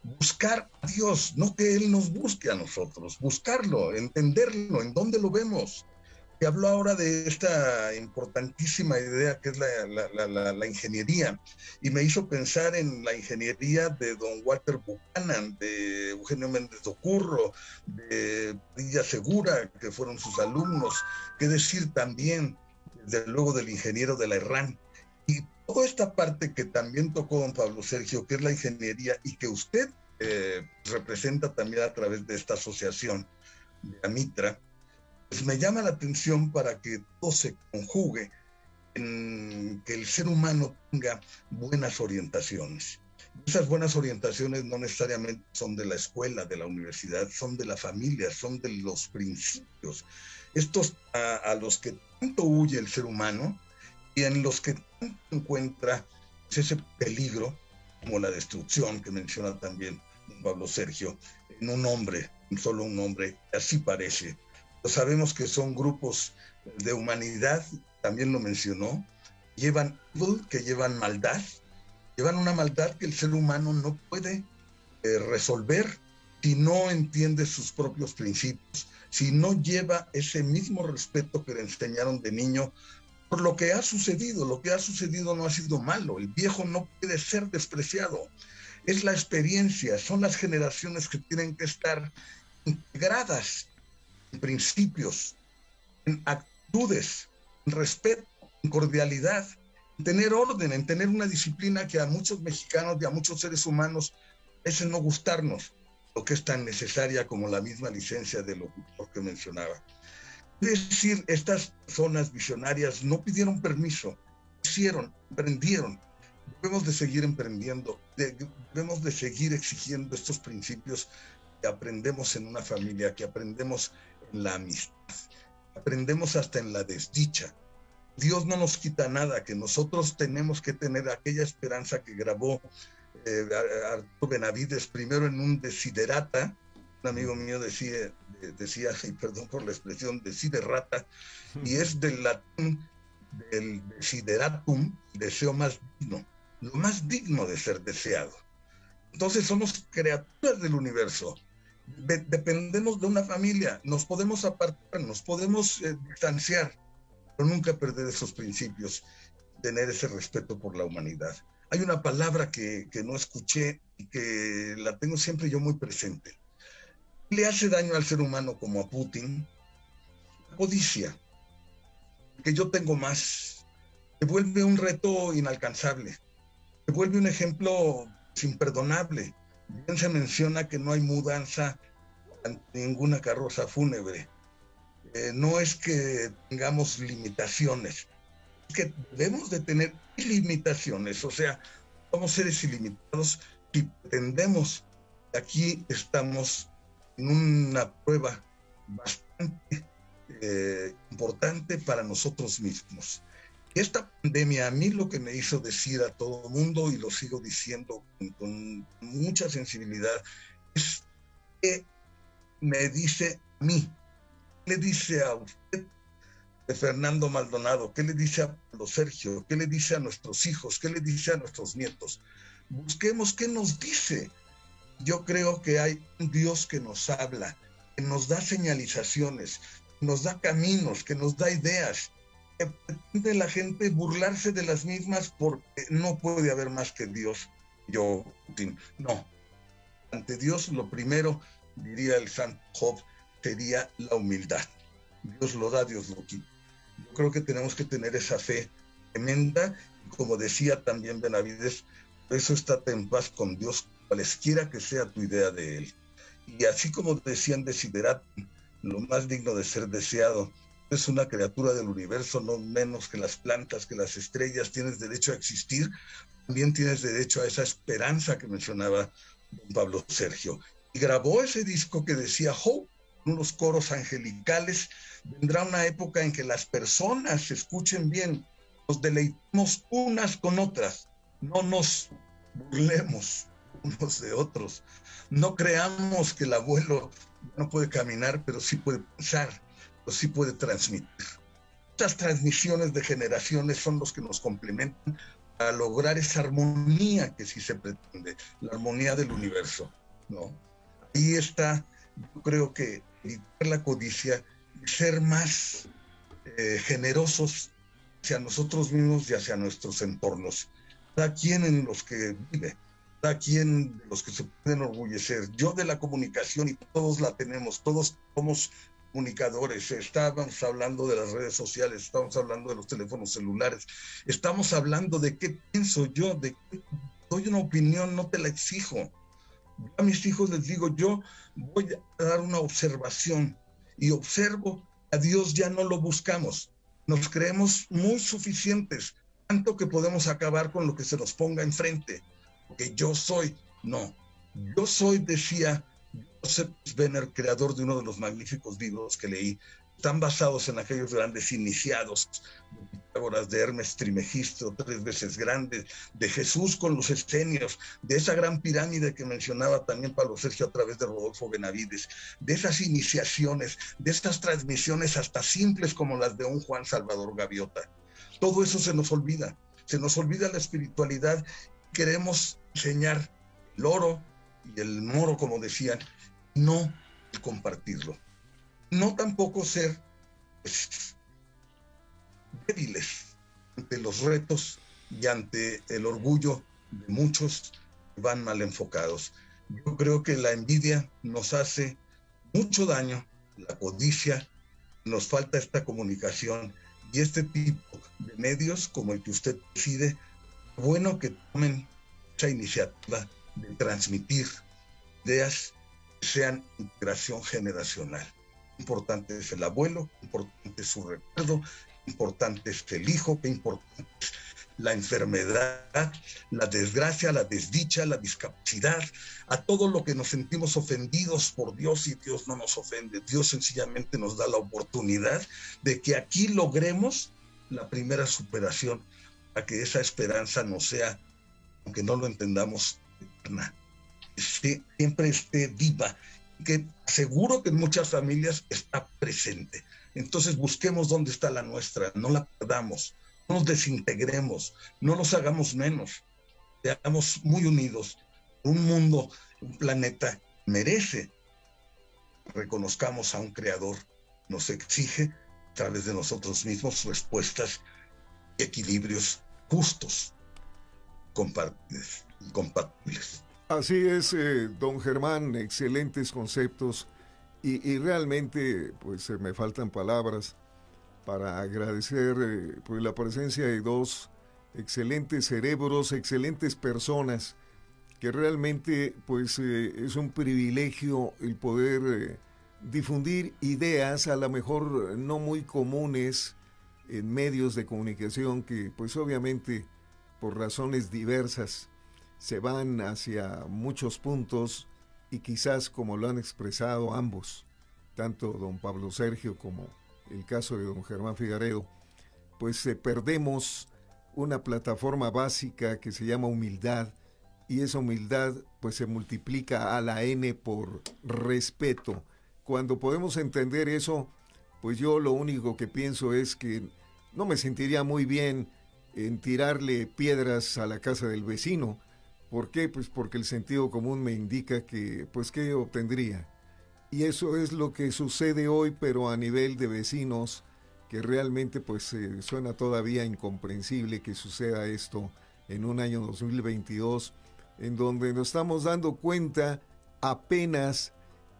Speaker 9: Buscar a Dios, no que Él nos busque a nosotros, buscarlo, entenderlo, en dónde lo vemos, que habló ahora de esta importantísima idea que es la, ingeniería y me hizo pensar en la ingeniería de don Walter Buchanan, de Eugenio Méndez Ocurro, de Villa Segura, que fueron sus alumnos, qué decir también, desde luego, del ingeniero de la Herrán. Y toda esta parte que también tocó don Pablo Sergio, que es la ingeniería y que usted eh, representa también a través de esta asociación de Amitra, pues me llama la atención para que todo se conjugue en que el ser humano tenga buenas orientaciones. Esas buenas orientaciones no necesariamente son de la escuela, de la universidad, son de la familia, son de los principios. Estos a, los que tanto huye el ser humano y en los que encuentra ese peligro como la destrucción que menciona también Pablo Sergio, en un hombre, solo un hombre, así parece, Sabemos que son grupos de humanidad, también lo mencionó, llevan que llevan maldad, llevan una maldad que el ser humano no puede eh, resolver si no entiende sus propios principios, si no lleva ese mismo respeto que le enseñaron de niño por lo que ha sucedido. Lo que ha sucedido no ha sido malo. El viejo no puede ser despreciado. Es la experiencia, son las generaciones que tienen que estar integradas en principios, en actitudes, en respeto, en cordialidad, en tener orden, en tener una disciplina que a muchos mexicanos y a muchos seres humanos es no gustarnos, lo que es tan necesaria como la misma licencia de locutor que mencionaba. Es decir, estas zonas visionarias no pidieron permiso, hicieron, emprendieron. Debemos de seguir emprendiendo, debemos de seguir exigiendo estos principios que aprendemos en una familia, que aprendemos en la amistad, aprendemos hasta en la desdicha. Dios no nos quita nada, que nosotros tenemos que tener aquella esperanza que grabó eh, Arturo Benavides primero en un desiderata, un amigo mío decía, decía, y perdón por la expresión, desiderata, y es del latín del desideratum, deseo más digno, lo más digno de ser deseado. Entonces somos criaturas del universo, dependemos de una familia, nos podemos apartar, nos podemos eh, distanciar, pero nunca perder esos principios, tener ese respeto por la humanidad. Hay una palabra que, que no escuché y que la tengo siempre yo muy presente le hace daño al ser humano como a Putin? Codicia, que yo tengo más, se vuelve un reto inalcanzable, se vuelve un ejemplo imperdonable. Bien se menciona que no hay mudanza ante ninguna carroza fúnebre. Eh, no es que tengamos limitaciones, es que debemos de tener limitaciones, o sea, somos seres ilimitados y pretendemos aquí estamos en una prueba bastante eh, importante para nosotros mismos. Esta pandemia a mí lo que me hizo decir a todo el mundo, y lo sigo diciendo con, mucha sensibilidad, es que me dice a mí, ¿qué le dice a usted Fernando Maldonado? ¿Qué le dice a Pablo Sergio? ¿Qué le dice a nuestros hijos? ¿Qué le dice a nuestros nietos? Busquemos qué nos dice yo creo que hay un Dios que nos habla, que nos da señalizaciones, nos da caminos, que nos da ideas. Que pretende la gente burlarse de las mismas porque no puede haber más que Dios. Yo, no. Ante Dios, lo primero, diría el Santo Job, sería la humildad. Dios lo da, Dios lo quita. Yo creo que tenemos que tener esa fe tremenda. Como decía también Benavides, eso está en paz con Dios cualesquiera que sea tu idea de él. Y así como decían Desiderat, lo más digno de ser deseado, es una criatura del universo, no menos que las plantas, que las estrellas, tienes derecho a existir, también tienes derecho a esa esperanza que mencionaba don Pablo Sergio. Y grabó ese disco que decía Hope, unos coros angelicales. Vendrá una época en que las personas escuchen bien, nos deleitemos unas con otras, no nos burlemos unos de otros. No creamos que el abuelo no puede caminar, pero sí puede pensar, pero sí puede transmitir. Estas transmisiones de generaciones son los que nos complementan para lograr esa armonía que sí se pretende, la armonía del universo, ¿no? Ahí está, yo creo que evitar la codicia ser más eh, generosos hacia nosotros mismos y hacia nuestros entornos, cada quien en los que vive cada quien los que se pueden enorgullecer. Yo de la comunicación y todos la tenemos, todos somos comunicadores, estábamos hablando de las redes sociales, estamos hablando de los teléfonos celulares, estamos hablando de qué pienso yo, de qué doy una opinión, no te la exijo. a mis hijos les digo, yo voy a dar una observación y observo, a Dios ya no lo buscamos, nos creemos muy suficientes, tanto que podemos acabar con lo que se nos ponga enfrente que yo soy. No, yo soy, decía Joseph Svenner, creador de uno de los magníficos libros que leí, están basados en aquellos grandes iniciados Pitágoras, de Hermes Trimegistro, tres veces grande, de Jesús con los escenios, de esa gran pirámide que mencionaba también Pablo Sergio a través de Rodolfo Benavides, de esas iniciaciones, de estas transmisiones hasta simples como las de un Juan Salvador Gaviota. Todo eso se nos olvida, se nos olvida la espiritualidad queremos enseñar el oro y el moro, como decían, no compartirlo. no tampoco ser pues, débiles ante los retos y ante el orgullo de muchos que van mal enfocados. Yo creo que la envidia nos hace mucho daño, la codicia, nos falta esta comunicación y este tipo de medios como el que usted decide, bueno que tomen esa iniciativa de transmitir ideas que sean integración generacional. Importante es el abuelo, importante es su recuerdo, importante es el hijo, qué importante es la enfermedad, la desgracia, la desdicha, la discapacidad, a todo lo que nos sentimos ofendidos por Dios y Dios no nos ofende. Dios sencillamente nos da la oportunidad de que aquí logremos la primera superación, que esa esperanza no sea, aunque no lo entendamos, eterna, siempre esté viva, que seguro que en muchas familias está presente. Entonces busquemos dónde está la nuestra, no la perdamos no nos desintegremos, no nos hagamos menos, seamos muy unidos. Un mundo, un planeta merece reconozcamos a un creador, nos exige a través de nosotros mismos respuestas equilibrios justos, compatibles.
Speaker 7: Así es, eh, don Germán, excelentes conceptos y, realmente pues me faltan palabras para agradecer eh, pues, la presencia de dos excelentes cerebros, excelentes personas, que realmente pues eh, es un privilegio el poder eh, difundir ideas a lo mejor no muy comunes en medios de comunicación que pues obviamente por razones diversas se van hacia muchos puntos y quizás como lo han expresado ambos, tanto don Pablo Sergio como el caso de don Germán Figaredo, pues eh, perdemos una plataforma básica que se llama humildad y esa humildad pues se multiplica a la n por respeto. Cuando podemos entender eso, pues yo lo único que pienso es que no me sentiría muy bien en tirarle piedras a la casa del vecino. ¿Por qué? Pues porque el sentido común me indica que, pues, ¿qué obtendría? Y eso es lo que sucede hoy, pero a nivel de vecinos, que realmente pues eh, suena todavía incomprensible que suceda esto en un año 2022, en donde nos estamos dando cuenta apenas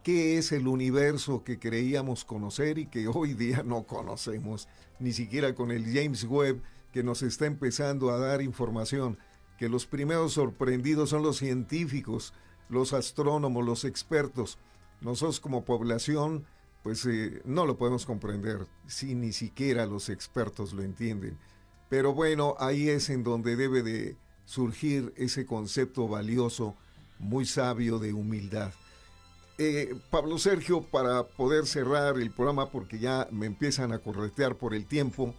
Speaker 7: qué es el universo que creíamos conocer y que hoy día no conocemos, ni siquiera con el James Webb que nos está empezando a dar información, que los primeros sorprendidos son los científicos, los astrónomos, los expertos, nosotros como población, pues eh, no lo podemos comprender si ni siquiera los expertos lo entienden. Pero bueno, ahí es en donde debe de surgir ese concepto valioso, muy sabio de humildad. Eh, Pablo Sergio, para poder cerrar el programa, porque ya me empiezan a corretear por el tiempo,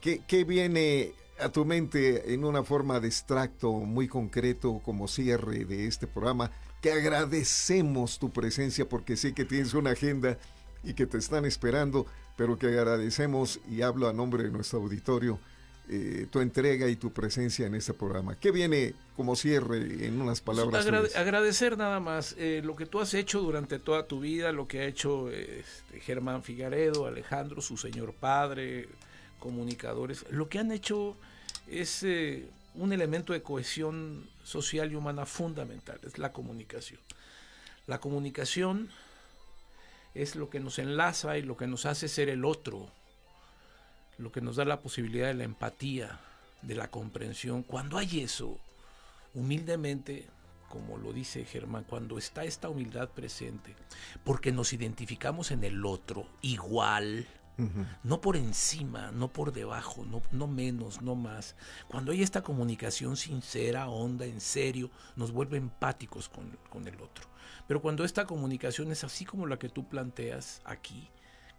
Speaker 7: ¿qué, qué viene a tu mente en una forma de extracto muy concreto como cierre de este programa? que agradecemos tu presencia porque sé que tienes una agenda y que te están esperando, pero que agradecemos y hablo a nombre de nuestro auditorio eh, tu entrega y tu presencia en este programa. ¿Qué viene como cierre en unas palabras?
Speaker 8: agradecer nada más eh, lo que tú has hecho durante toda tu vida, lo que ha hecho este, Germán Figaredo, Alejandro, su señor padre, comunicadores, lo que han hecho es eh, un elemento de cohesión social y humana fundamental, es la comunicación. La comunicación es lo que nos enlaza y lo que nos hace ser el otro, lo que nos da la posibilidad de la empatía, de la comprensión. Cuando hay eso, humildemente, como lo dice Germán, cuando está esta humildad presente, porque nos identificamos en el otro igual, no por encima, no por debajo, no, no menos, no más. Cuando hay esta comunicación sincera, honda, en serio, nos vuelve empáticos con, con el otro. Pero cuando esta comunicación es así como la que tú planteas aquí,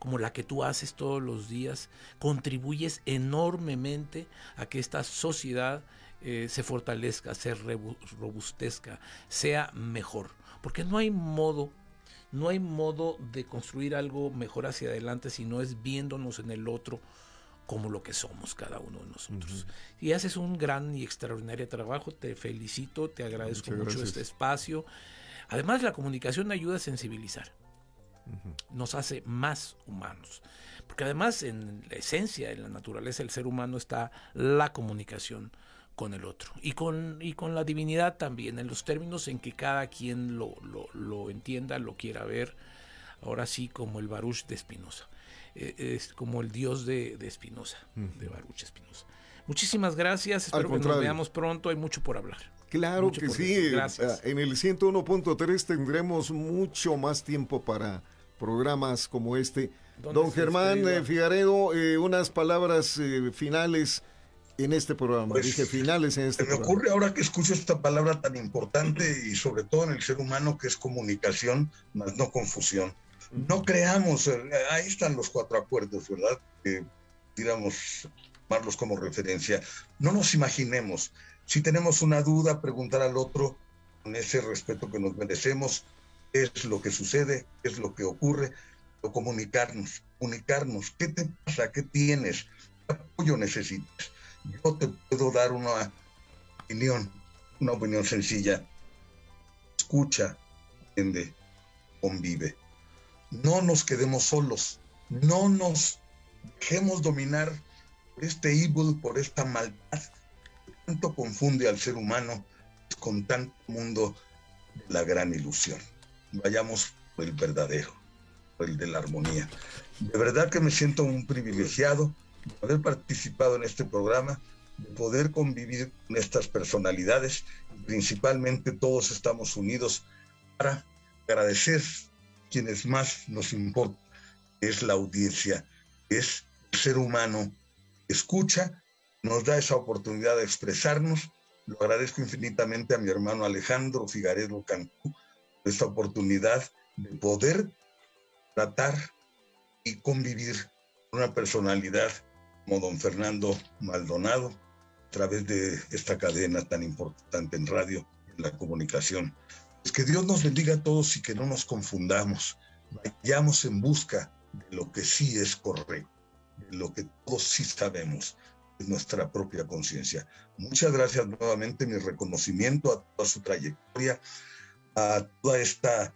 Speaker 8: como la que tú haces todos los días, contribuyes enormemente a que esta sociedad eh, se fortalezca, se robustezca, sea mejor. Porque no hay modo no hay modo de construir algo mejor hacia adelante si no es viéndonos en el otro como lo que somos cada uno de nosotros. Y haces un gran y extraordinario trabajo, te felicito, te agradezco mucho este espacio. Además, la comunicación ayuda a sensibilizar. Nos hace más humanos. Porque además en la esencia, en la naturaleza del ser humano está la comunicación con el otro y con, y con la divinidad también, en los términos en que cada quien lo, lo, entienda, lo quiera ver, ahora sí como el Baruch de Espinosa, eh, es como el dios de Espinosa, de, Baruch Espinosa. Muchísimas gracias, espero que nos veamos pronto, hay mucho por hablar.
Speaker 7: Claro que sí, gracias. en el 101.3 tendremos mucho más tiempo para programas como este. Don Germán eh, Figaredo, eh, unas palabras finales en este programa? Pues, Dije finales en este
Speaker 9: me ocurre ahora que escucho esta palabra tan importante y sobre todo en el ser humano que es comunicación, más no confusión. No creamos, eh, ahí están los cuatro acuerdos, ¿verdad? Que digamos, tomarlos como referencia. No nos imaginemos. Si tenemos una duda, preguntar al otro con ese respeto que nos merecemos, es lo que sucede, es lo que ocurre, o comunicarnos, comunicarnos, ¿qué te pasa? ¿Qué tienes? ¿Qué apoyo necesitas? yo te puedo dar una opinión, una opinión sencilla. Escucha, entiende, convive. No nos quedemos solos, no nos dejemos dominar este evil, por esta maldad que tanto confunde al ser humano con tanto mundo de la gran ilusión. Vayamos por el verdadero, por el de la armonía. De verdad que me siento un privilegiado haber participado en este programa, de poder convivir con estas personalidades. Principalmente todos estamos unidos para agradecer quienes más nos importa, es la audiencia, es el ser humano que escucha, nos da esa oportunidad de expresarnos. Lo agradezco infinitamente a mi hermano Alejandro Figaredo Cantú esta oportunidad de poder tratar y convivir con una personalidad como don Fernando Maldonado, a través de esta cadena tan importante en radio, en la comunicación. Es que Dios nos bendiga a todos y que no nos confundamos. Vayamos en busca de lo que sí es correcto, lo que todos sí sabemos, de nuestra propia conciencia. Muchas gracias nuevamente, mi reconocimiento a toda su trayectoria, a toda esta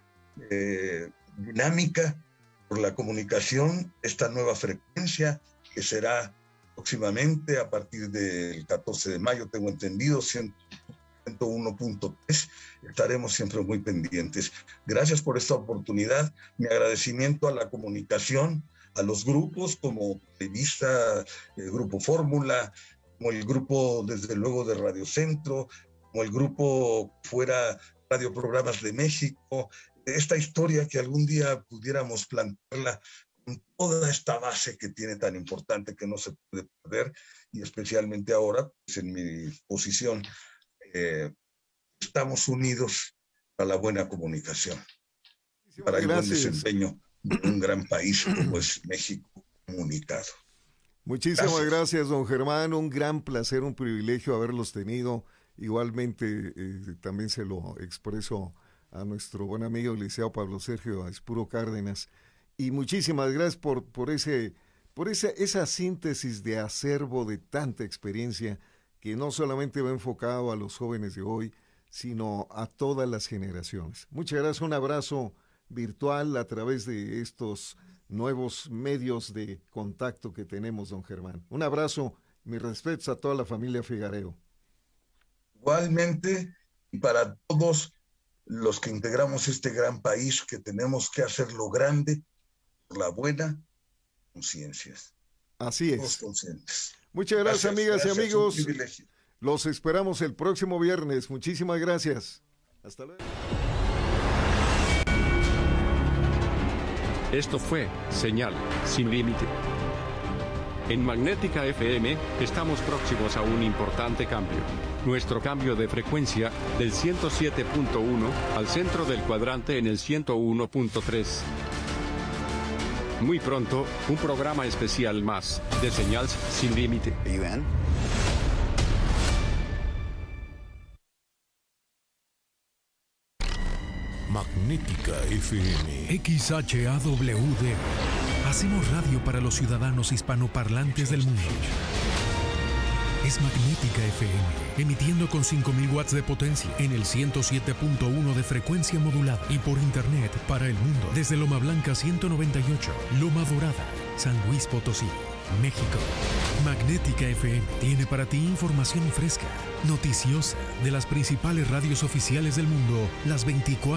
Speaker 9: eh, dinámica por la comunicación, esta nueva frecuencia que será próximamente a partir del 14 de mayo, tengo entendido, 101.3. Estaremos siempre muy pendientes. Gracias por esta oportunidad. Mi agradecimiento a la comunicación, a los grupos como Revista, el Grupo Fórmula, como el grupo, desde luego, de Radio Centro, como el grupo fuera Radio Programas de México, esta historia que algún día pudiéramos plantearla toda esta base que tiene tan importante que no se puede perder y especialmente ahora, pues en mi posición, eh, estamos unidos para la buena comunicación, para el buen desempeño de un gran país como es México comunicado.
Speaker 7: Muchísimas gracias. don Germán. Un gran placer, un privilegio haberlos tenido. Igualmente, eh, también se lo expreso a nuestro buen amigo liceo Pablo Sergio Espuro Cárdenas y muchísimas gracias por, por, ese, por esa, esa síntesis de acervo de tanta experiencia que no solamente va enfocado a los jóvenes de hoy, sino a todas las generaciones. Muchas gracias, un abrazo virtual a través de estos nuevos medios de contacto que tenemos, don Germán. Un abrazo, mis respetos a toda la familia Figareo.
Speaker 9: Igualmente, y para todos los que integramos este gran país, que tenemos que hacerlo grande, la buena conciencia.
Speaker 7: Así es. Muchas gracias, amigas y amigos. Los esperamos el próximo viernes. Muchísimas gracias. Hasta luego.
Speaker 3: Esto fue Señal sin límite. En Magnética FM estamos próximos a un importante cambio. Nuestro cambio de frecuencia del 107.1 al centro del cuadrante en el 101.3 muy pronto, un programa especial más de Señal Sin Límite.
Speaker 10: Magnética FM. XHAWD. Hacemos radio para los ciudadanos hispanoparlantes del mundo. Es Magnética FM emitiendo con 5000 watts de potencia en el 107.1 de frecuencia modulada y por internet para el mundo desde Loma Blanca 198, Loma Dorada, San Luis Potosí. México. Magnética FM tiene para ti información fresca, noticiosa, de las principales radios oficiales del mundo, las 24